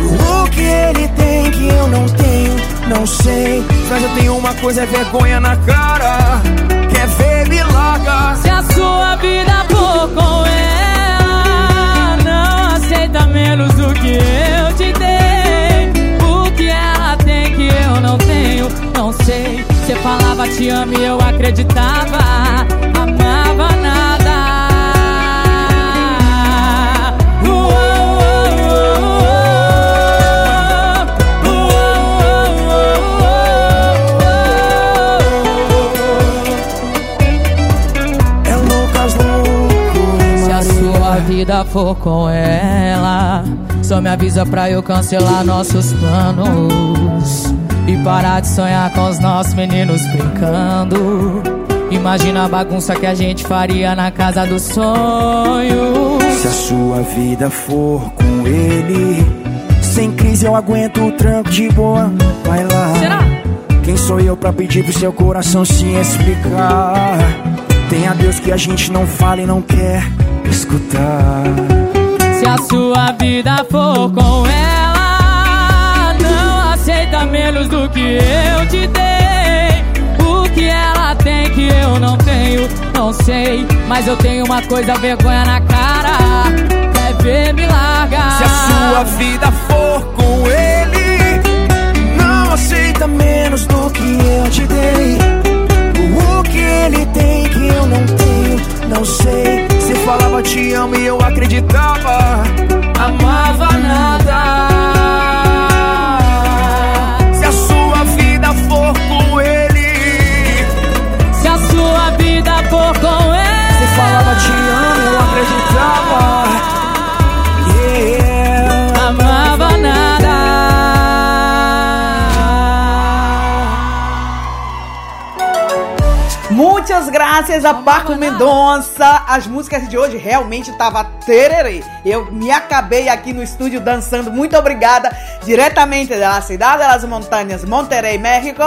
S21: O que ele tem que eu não tenho, não sei.
S6: Mas eu tenho uma coisa, é vergonha na cara. Quer ver, me larga.
S22: Se a sua vida for com ela, não aceita menos do que eu te dei. O que ela tem que eu não tenho, não sei. Você falava te amo e eu acreditava, vida for com ela, só me avisa pra eu cancelar nossos planos e parar de sonhar com os nossos meninos brincando. Imagina a bagunça que a gente faria na casa dos sonhos.
S21: Se a sua vida for com ele, sem crise eu aguento o tranco de boa. Vai lá.
S22: Será?
S21: Quem sou eu pra pedir pro seu coração se explicar? Tem a Deus que a gente não fala e não quer escutar.
S22: Se a sua vida for com ela, não aceita menos do que eu te dei. O que ela tem que eu não tenho, não sei. Mas eu tenho uma coisa, vergonha na cara. Quer ver me largar?
S6: Se a sua vida for com ele,
S21: Não aceita menos do que eu te dei. Ele tem que eu não tenho, não sei.
S6: Você falava te amo e eu acreditava.
S22: amava nada.
S23: Muitas graças a Paco Mendonça. As músicas de hoje realmente tava tererê. Eu me acabei aqui no estúdio dançando. Muito obrigada. Diretamente da cidade das montanhas, Monterrey, México,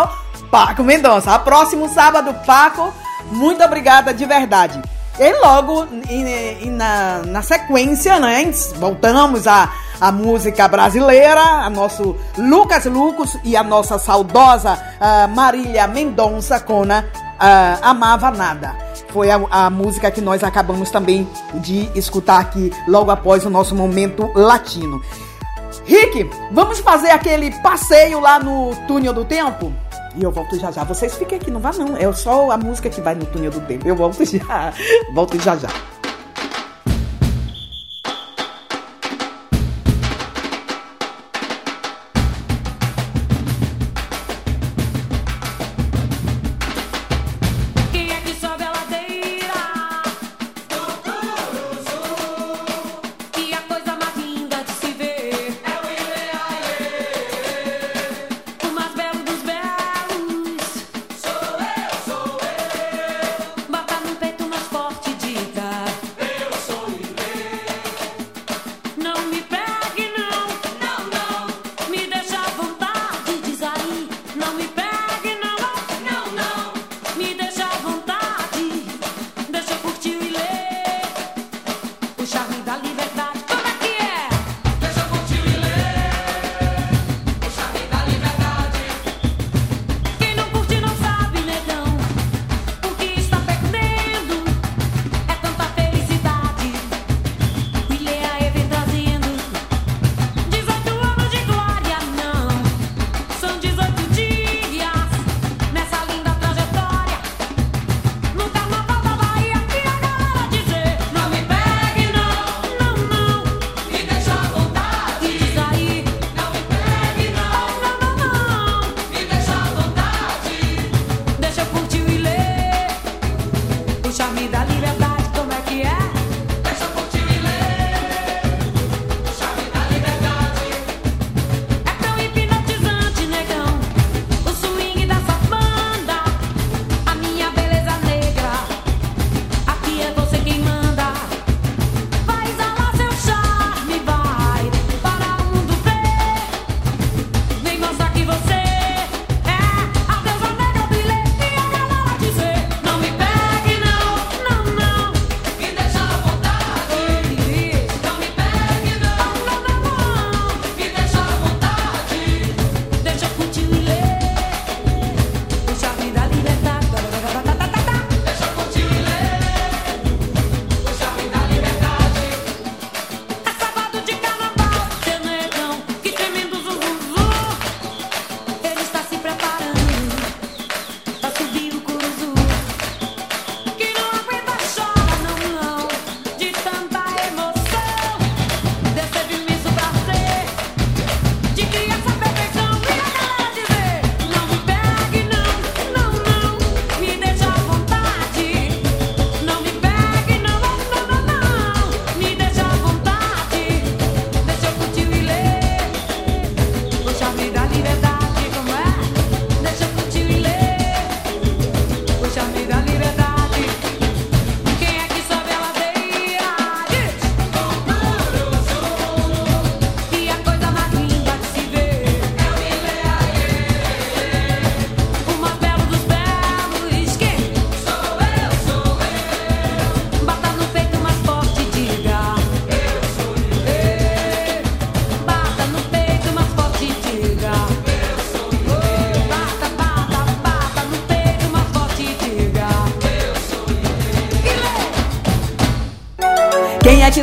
S23: Paco Mendonça. A próximo sábado, Paco. Muito obrigada de verdade. E logo e, e na, na sequência, né? Voltamos a a música brasileira, a nosso Lucas Lucas e a nossa saudosa uh, Marília Mendonça com uh, Amava Nada. Foi a, a, música que nós acabamos também de escutar aqui logo após o nosso momento latino. Rick, vamos fazer aquele passeio lá no túnel do tempo? E eu volto já já. Vocês fiquem aqui, não vá não. É só a música que vai no túnel do tempo. Eu volto já. *laughs* Volto já já.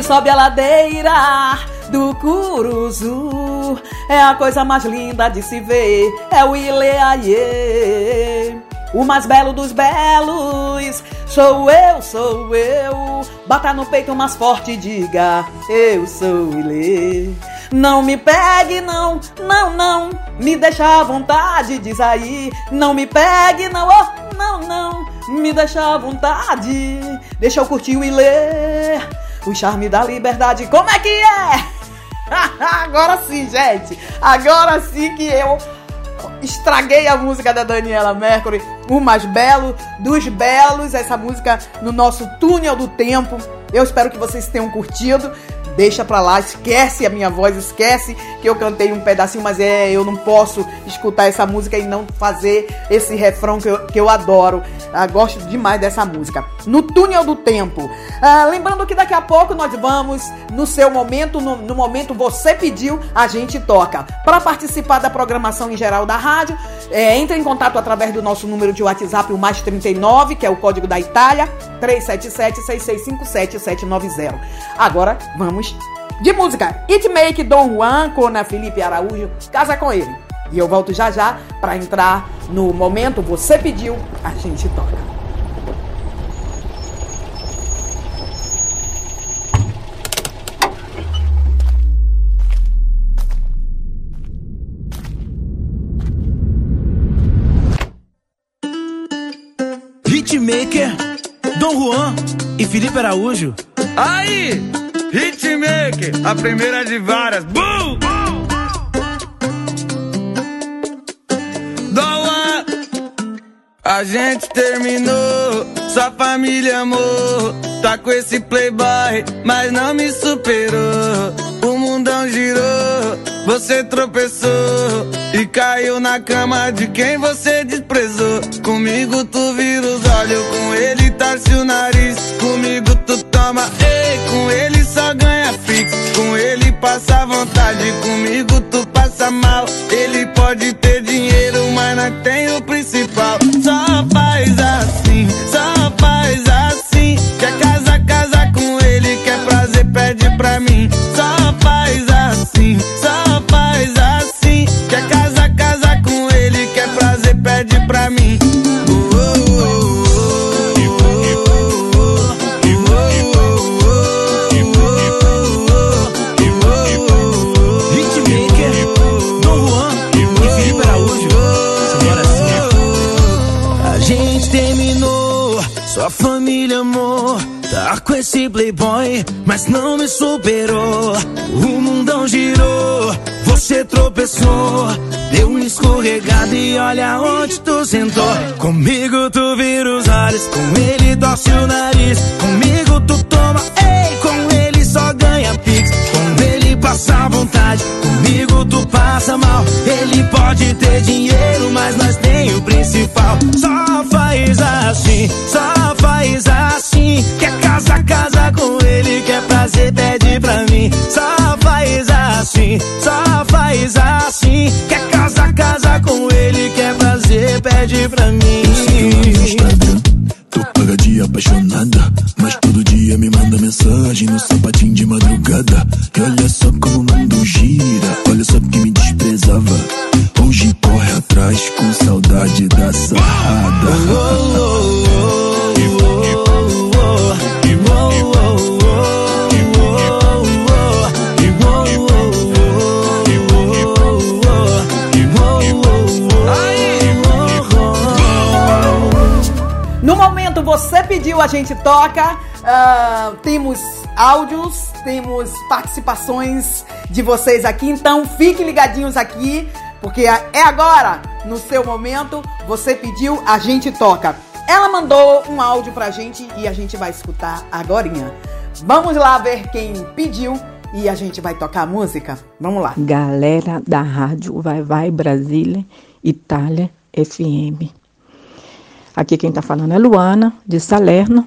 S23: Sobe a ladeira do Curuzu. É a coisa mais linda de se ver, é o Ileaie. O mais belo dos belos, sou eu, sou eu. Bata no peito mais forte e diga, eu sou Ile. Não me pegue, não, não, não. Me deixa à vontade, diz aí. Não me pegue, não, oh, não, não. Me deixa à vontade. Deixa eu curtir o Ilê. O charme da liberdade, como é que é? *laughs* Agora sim, gente. Agora sim que eu
S1: estraguei a música da Daniela Mercury, o mais belo dos belos, essa música no nosso túnel do tempo. Eu espero que vocês tenham curtido deixa pra lá, esquece a minha voz, esquece que eu cantei um pedacinho, mas é, eu não posso escutar essa música e não fazer esse refrão que eu, que eu adoro. Ah, gosto demais dessa música. No Túnel do Tempo. Ah, lembrando que daqui a pouco nós vamos, no seu momento, no, no momento você pediu, a gente toca. Para participar da programação em geral da rádio, é, entre em contato através do nosso número de WhatsApp, o mais 39, que é o código da Itália, 377-6657-790. Agora vamos de música. It Make Don Juan com a Felipe Araújo. Casa com ele. E eu volto já já para entrar no momento você pediu, a gente toca.
S4: Hitmaker, Dom Juan e Felipe Araújo.
S24: Aí, Hitmaker, a primeira de várias. Boom! A gente terminou, sua família amou. Tá com esse playboy, mas não me superou. O mundão girou, você tropeçou e caiu na cama de quem você desprezou. Comigo tu vira os olhos, com ele torce o nariz. Comigo tu toma, ei, com ele só ganha fix. Com ele passa vontade, comigo tu passa mal. Ele pode ter dinheiro, mas tem o principal. Só faz assim, só faz assim. Quer casa, casa com ele, quer prazer, pede pra mim. Só faz assim, só
S4: sua família amor. Tá com esse playboy, mas não me superou. O mundão girou, você tropeçou. Deu uma escorregada e olha onde tu sentou. Comigo tu vira os olhos, com ele torce o nariz. Comigo tu toma, ei, com ele só ganha pix. Passa vontade, comigo tu passa mal. Ele pode ter dinheiro, mas nós tem o principal. Só faz assim, só faz assim. Quer casa, casa com ele, quer prazer, pede pra mim. Só faz assim, só faz assim. Quer casa, casa com ele, quer prazer, pede pra mim.
S25: Tô paga de apaixonada, mensagem no sapatinho de madrugada. E olha só como o mundo gira, olha só que me desprezava. Hoje corre atrás com saudade da sarrada.
S1: No momento você pediu, a gente toca. Ah, temos áudios, temos participações de vocês aqui, então fiquem ligadinhos aqui, porque é agora, no seu momento, você pediu, a gente toca. Ela mandou um áudio pra gente e a gente vai escutar agorinha. Vamos lá ver quem pediu e a gente vai tocar a música? Vamos lá.
S26: Galera da rádio Vai Vai Brasília, Itália FM. Aqui quem tá falando é Luana, de Salerno.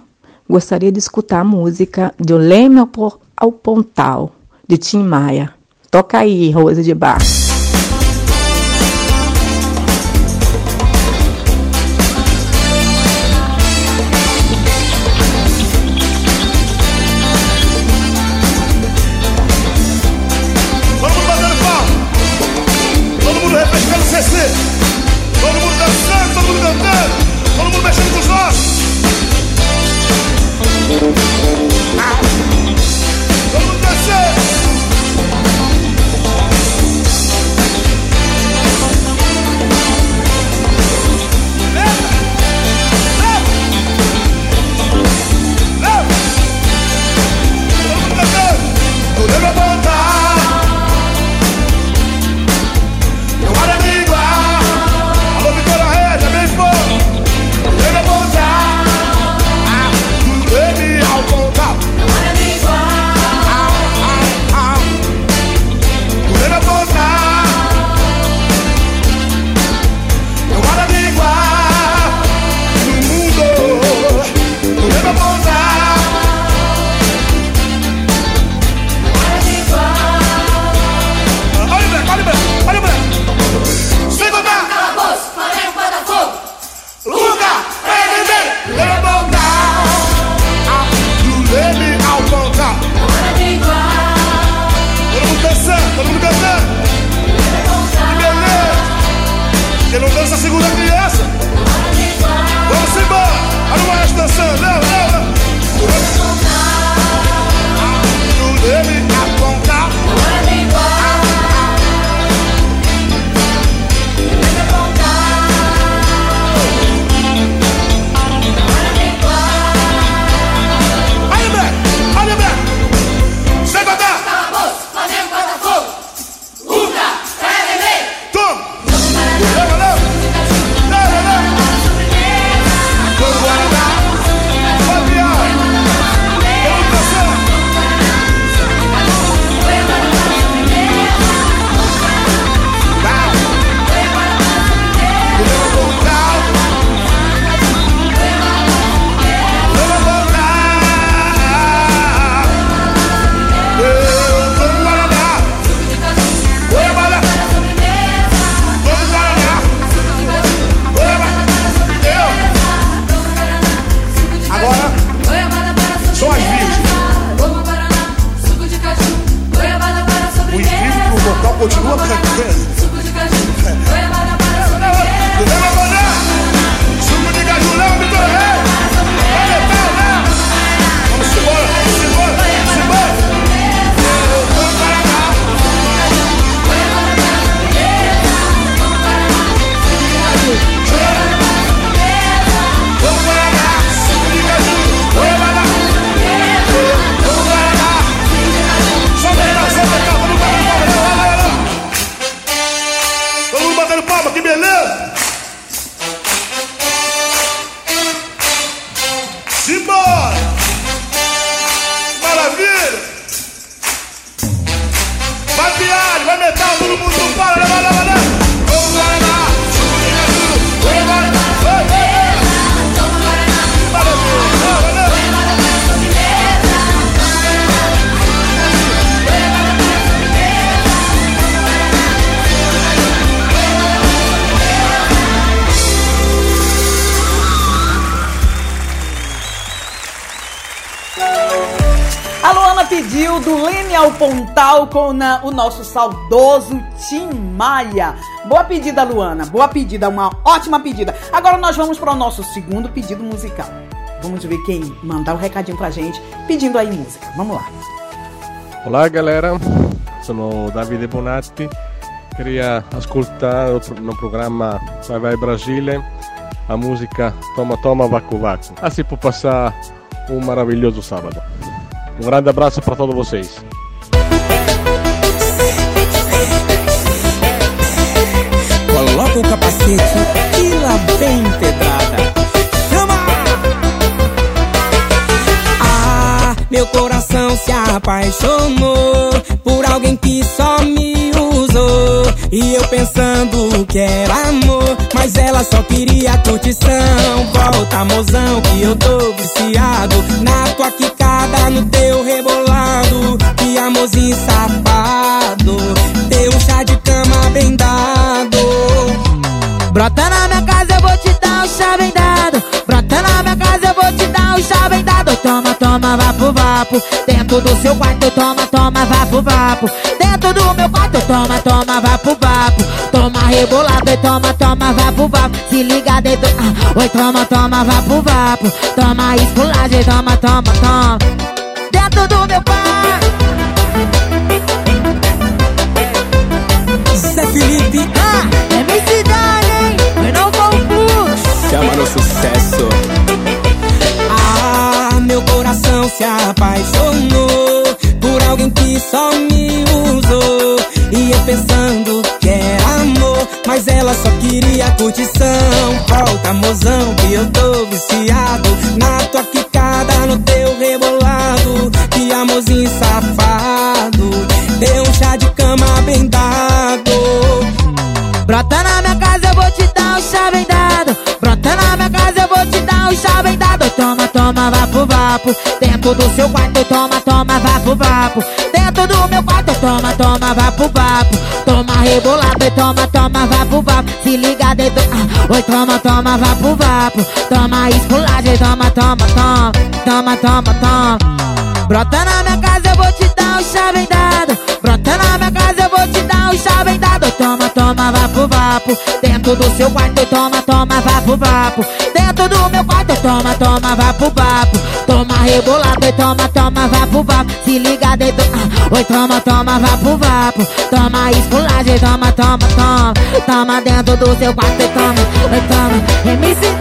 S26: Gostaria de escutar a música de O Leme ao Pontal, de Tim Maia. Toca aí, Rosa de Bar.
S1: 我去给我开开 Pontal com na- o nosso saudoso Tim Maia. Boa pedida, Luana. Boa pedida, uma ótima pedida. Agora nós vamos para o nosso segundo pedido musical. Vamos ver quem mandar o recadinho pra gente pedindo aí música. Vamos lá.
S27: Olá galera, sono Davide Bonatti, queria ascoltare no pro- no programma Vai Vai Brasile a musica Toma Toma Vacu Vacu. Assim può passar um maravilhoso sábado. Um grande abraço para todos vocês.
S28: O capacete e lá vem pedrada. Chama! Ah, meu coração se apaixonou por alguém que só me usou. E eu pensando que era amor, mas ela só queria curtição. Volta, mozão, que eu tô viciado na tua quicada, no teu rebolado. Que amorzinho safado, teu chá de cama bem dado. Brota na minha casa, eu vou te dar um chá bem dado. Brota na minha casa, eu vou te dar um chá bem dado. Toma, toma, vapo, vapo. Dentro do seu quarto, toma, toma, vapo, vapo. Dentro do meu quarto, toma, toma, vapo, vapo. Toma rebolado toma, toma, vapo, vapo. Se liga dentro. Ah, oi, toma, toma, vapo, vapo. Toma esculagem, toma, toma, toma. No sucesso. Ah, meu coração se apaixonou por alguém que só me usou. E eu pensando que era amor, mas ela só queria curtição. Volta, mozão, Dentro do seu quarto, toma, toma, vapo, vapo. Dentro do meu quarto, toma, toma, vapo, vapo. Toma rebolado toma, toma, vapo, vapo. Se liga dentro, ah, oi, toma, toma, vapo, vapo. Toma esculagem, toma, toma, toma. Toma, toma, toma. Brota na minha casa, eu vou te dar um chá bem dado. Brota na minha casa, eu vou te dar um chá bem dado. Toma, toma, vapo, vapo. Dentro do seu quarto, toma, toma, vapo, vapo. Dentro do meu quarto, toma, toma, vapo, vapo. Toma rebolado e toma, toma, vapo, vapo. Se liga dentro, ah, oi, toma, toma, vapo, vapo. Toma esculagem, toma, toma, toma. Toma dentro do seu quarto e toma, oi, toma. MC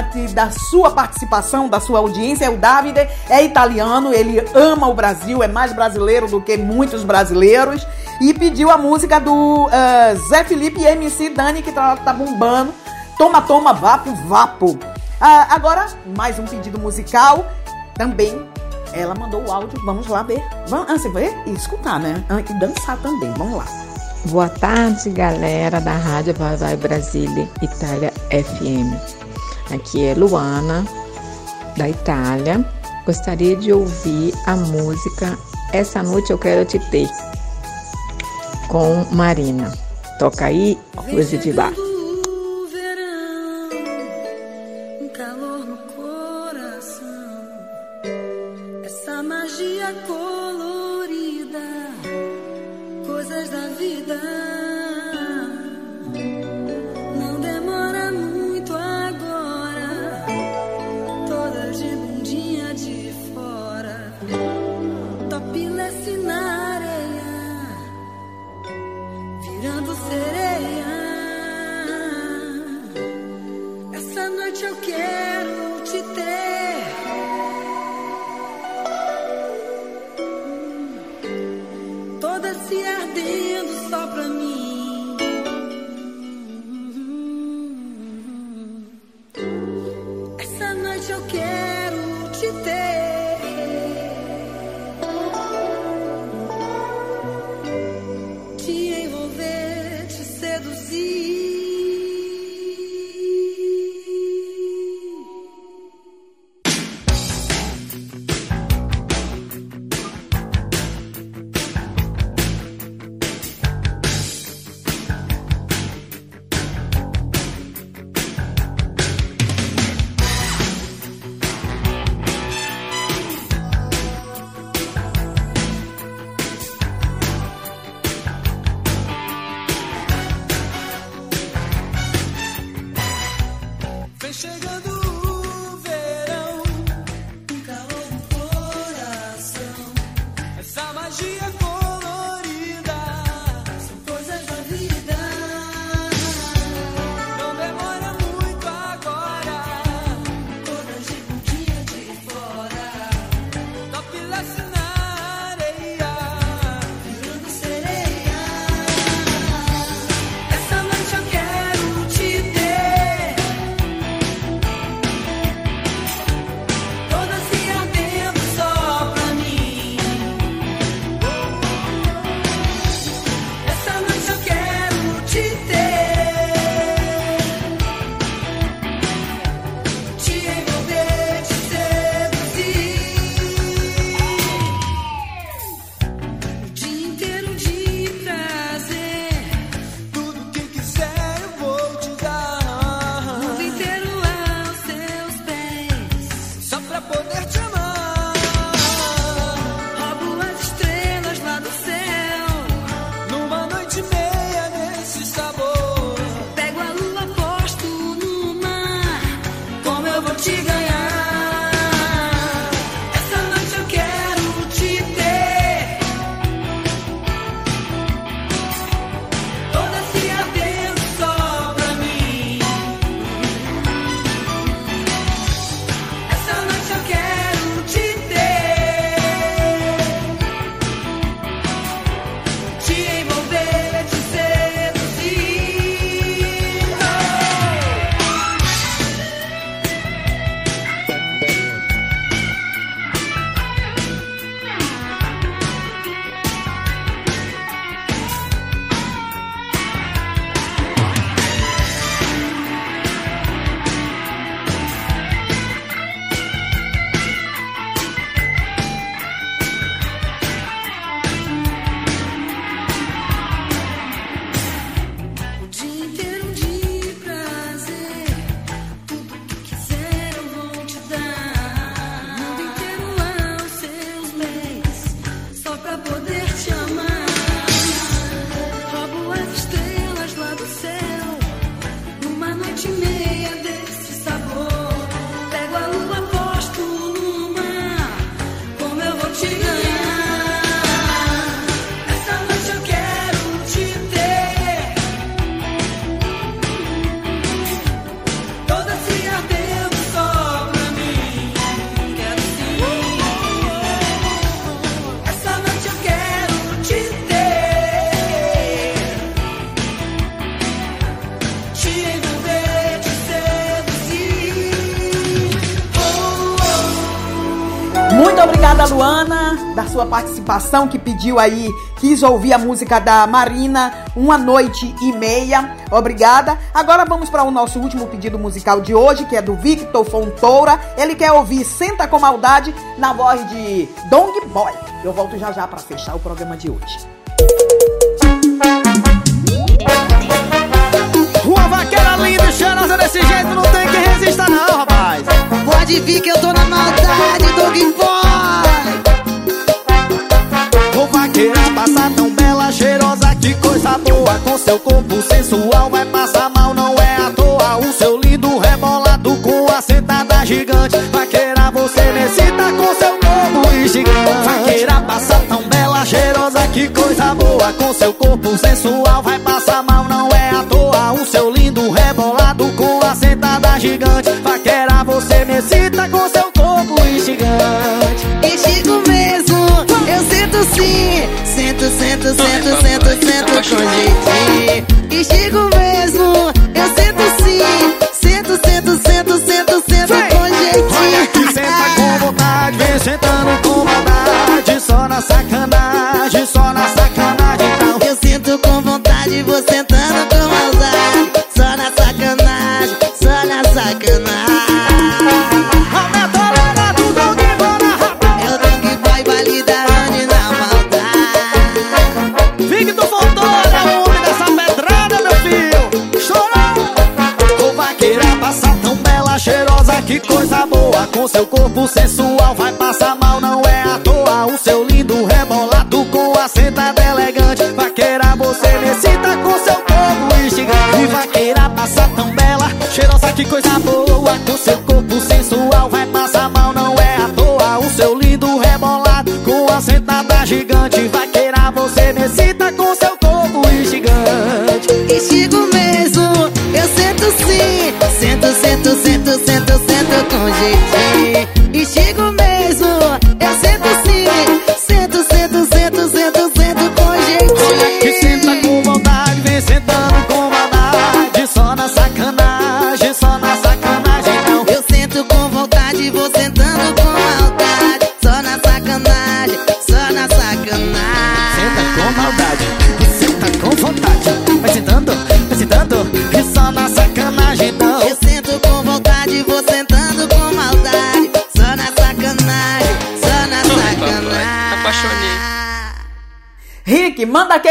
S1: Bonatti, da sua participação, da sua audiência. O Davide é italiano, ele ama o Brasil, é mais brasileiro do que muitos brasileiros. E pediu a música do eh, Zé Felipe e MC Dani, que tá, tá bombando. Toma, toma, vapo, vapo. Ah, agora, mais um pedido musical. Também ela mandou o áudio. Vamos lá ver. Vamos, ah, você vai escutar, né? Ah, E dançar também. Vamos lá.
S26: Boa tarde, galera da Rádio Vai Vai Brasília, Itália FM. Aqui é Luana, da Itália. Gostaria de ouvir a música Essa Noite Eu Quero Te Ter, com Marina. Toca aí, coisa de bar.
S16: eu quero te ter.
S1: Participação que pediu aí, quis ouvir a música da Marina, Uma Noite e Meia. Obrigada. Agora vamos para o nosso último pedido musical de hoje, que é do Victor Fontoura. Ele quer ouvir Senta com Maldade na voz de Dong Boy. Eu volto já já para fechar o programa de hoje.
S29: Uma vaqueira linda e cheirosa desse jeito não tem quem resista não, rapaz.
S30: Pode vir que eu tô na maldade, Dog Boy.
S29: Ô vaqueira passa tão bela, cheirosa, que coisa boa. Com seu corpo sensual vai passar mal, não é à toa. O seu lindo rebolado com a sentada gigante. Vaqueira, você necessita com seu corpo e gigante. Vaqueira passa tão bela, cheirosa, que coisa boa. Com seu corpo sensual vai passar mal, não é à toa. O seu lindo rebolado com a sentada gigante. Vaqueira, você necessita
S30: eu sinto sim. Sento, sento, sento, sento, sento com jeitinho.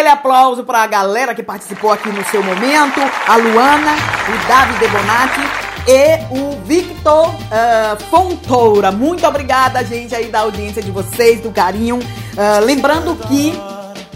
S1: Aplauso pra galera que participou aqui no seu momento. A Luana, o Davi Debonati e o Victor ah, Fontoura. Muito obrigada, gente, aí da audiência de vocês, do carinho. Ah, lembrando que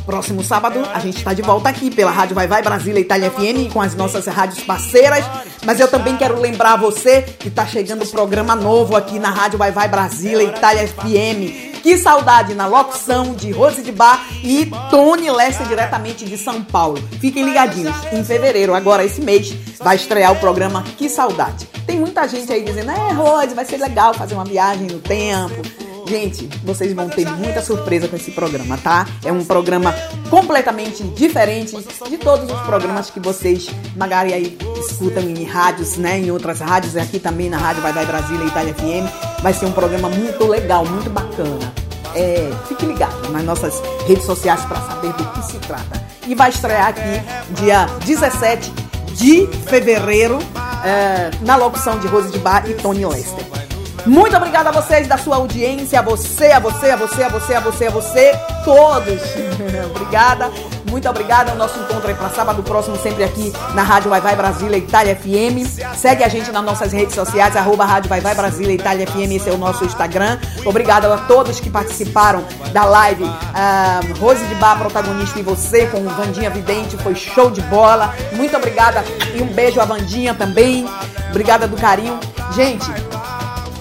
S1: Próximo sábado a gente está de volta aqui pela Rádio Vai Vai Brasília Itália FM com as nossas rádios parceiras. Mas eu também quero lembrar você que está chegando o programa novo aqui na Rádio Vai Vai Brasília Itália FM. Que saudade na locução de Rose de Bar e Tony Lester diretamente de São Paulo. Fiquem ligadinhos. Em fevereiro, agora esse mês, vai estrear o programa Que Saudade. Tem muita gente aí dizendo, é Rose, vai ser legal fazer uma viagem no tempo. Gente, vocês vão ter muita surpresa com esse programa, tá? É um programa completamente diferente de todos os programas que vocês, magari, aí escutam em rádios, né? Em outras rádios, aqui também na Rádio Vai Vai Brasília e Itália FM. Vai ser um programa muito legal, muito bacana. É, fique ligado nas nossas redes sociais para saber do que se trata. E vai estrear aqui dia 17 de fevereiro é, na locução de Rose de Bar e Tony Lester. Muito obrigada a vocês da sua audiência, a você, a você, a você, a você, a você, a você, todos. *laughs* obrigada, muito obrigada. O nosso encontro é para sábado próximo, sempre aqui na Rádio Vai Vai Brasília Itália FM. Segue a gente nas nossas redes sociais, arroba Rádio Vai Vai Brasília Itália FM, esse é o nosso Instagram. Obrigada a todos que participaram da live. Ah, Rose de Bar, protagonista e você, com o Vandinha Vidente, foi show de bola. Muito obrigada e um beijo a Vandinha também. Obrigada do carinho. Gente,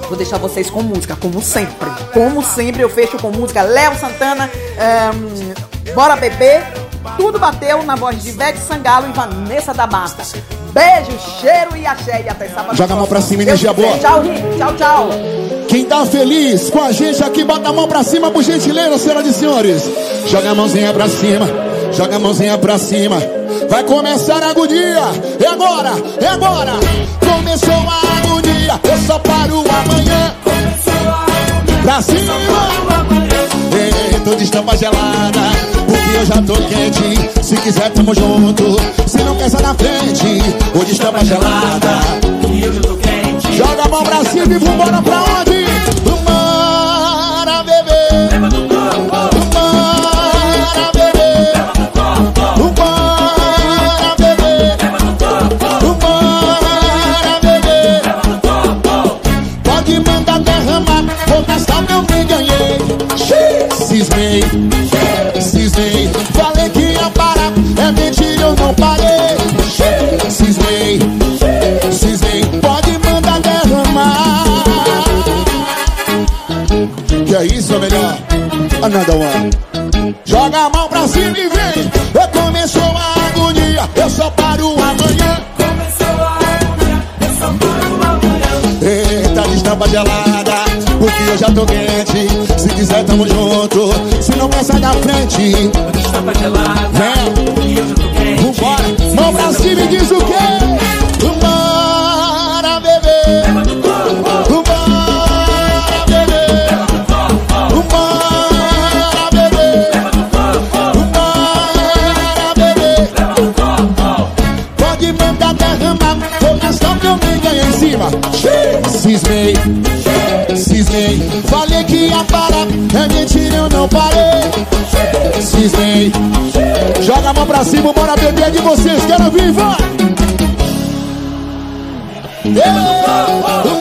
S1: Vou deixar vocês com música, como sempre. Como sempre, eu fecho com música. Léo Santana, ahn, Bora Beber. Tudo bateu na voz de Ivete Sangalo e Vanessa da Mata. Beijo, cheiro e axé. E até sábado.
S12: Joga a mão pra cima, energia boa.
S1: Tchau. Tchau, tchau.
S12: Quem tá feliz com a gente aqui, bota a mão pra cima, por gentileza, senhoras e senhores. Joga a mãozinha pra cima, joga a mãozinha pra cima. Vai começar a agonia. É agora, é agora. Começou a agonia, eu só paro amanhã. Pra cima. Ei, tô de estampa gelada, porque eu já tô quente. Se quiser, tamo junto. Se não quer, sai na frente. De estampa gelada. Frente. Pra cima, bora beber de vocês, quero vir, vai. Ei, Vambora, bebê.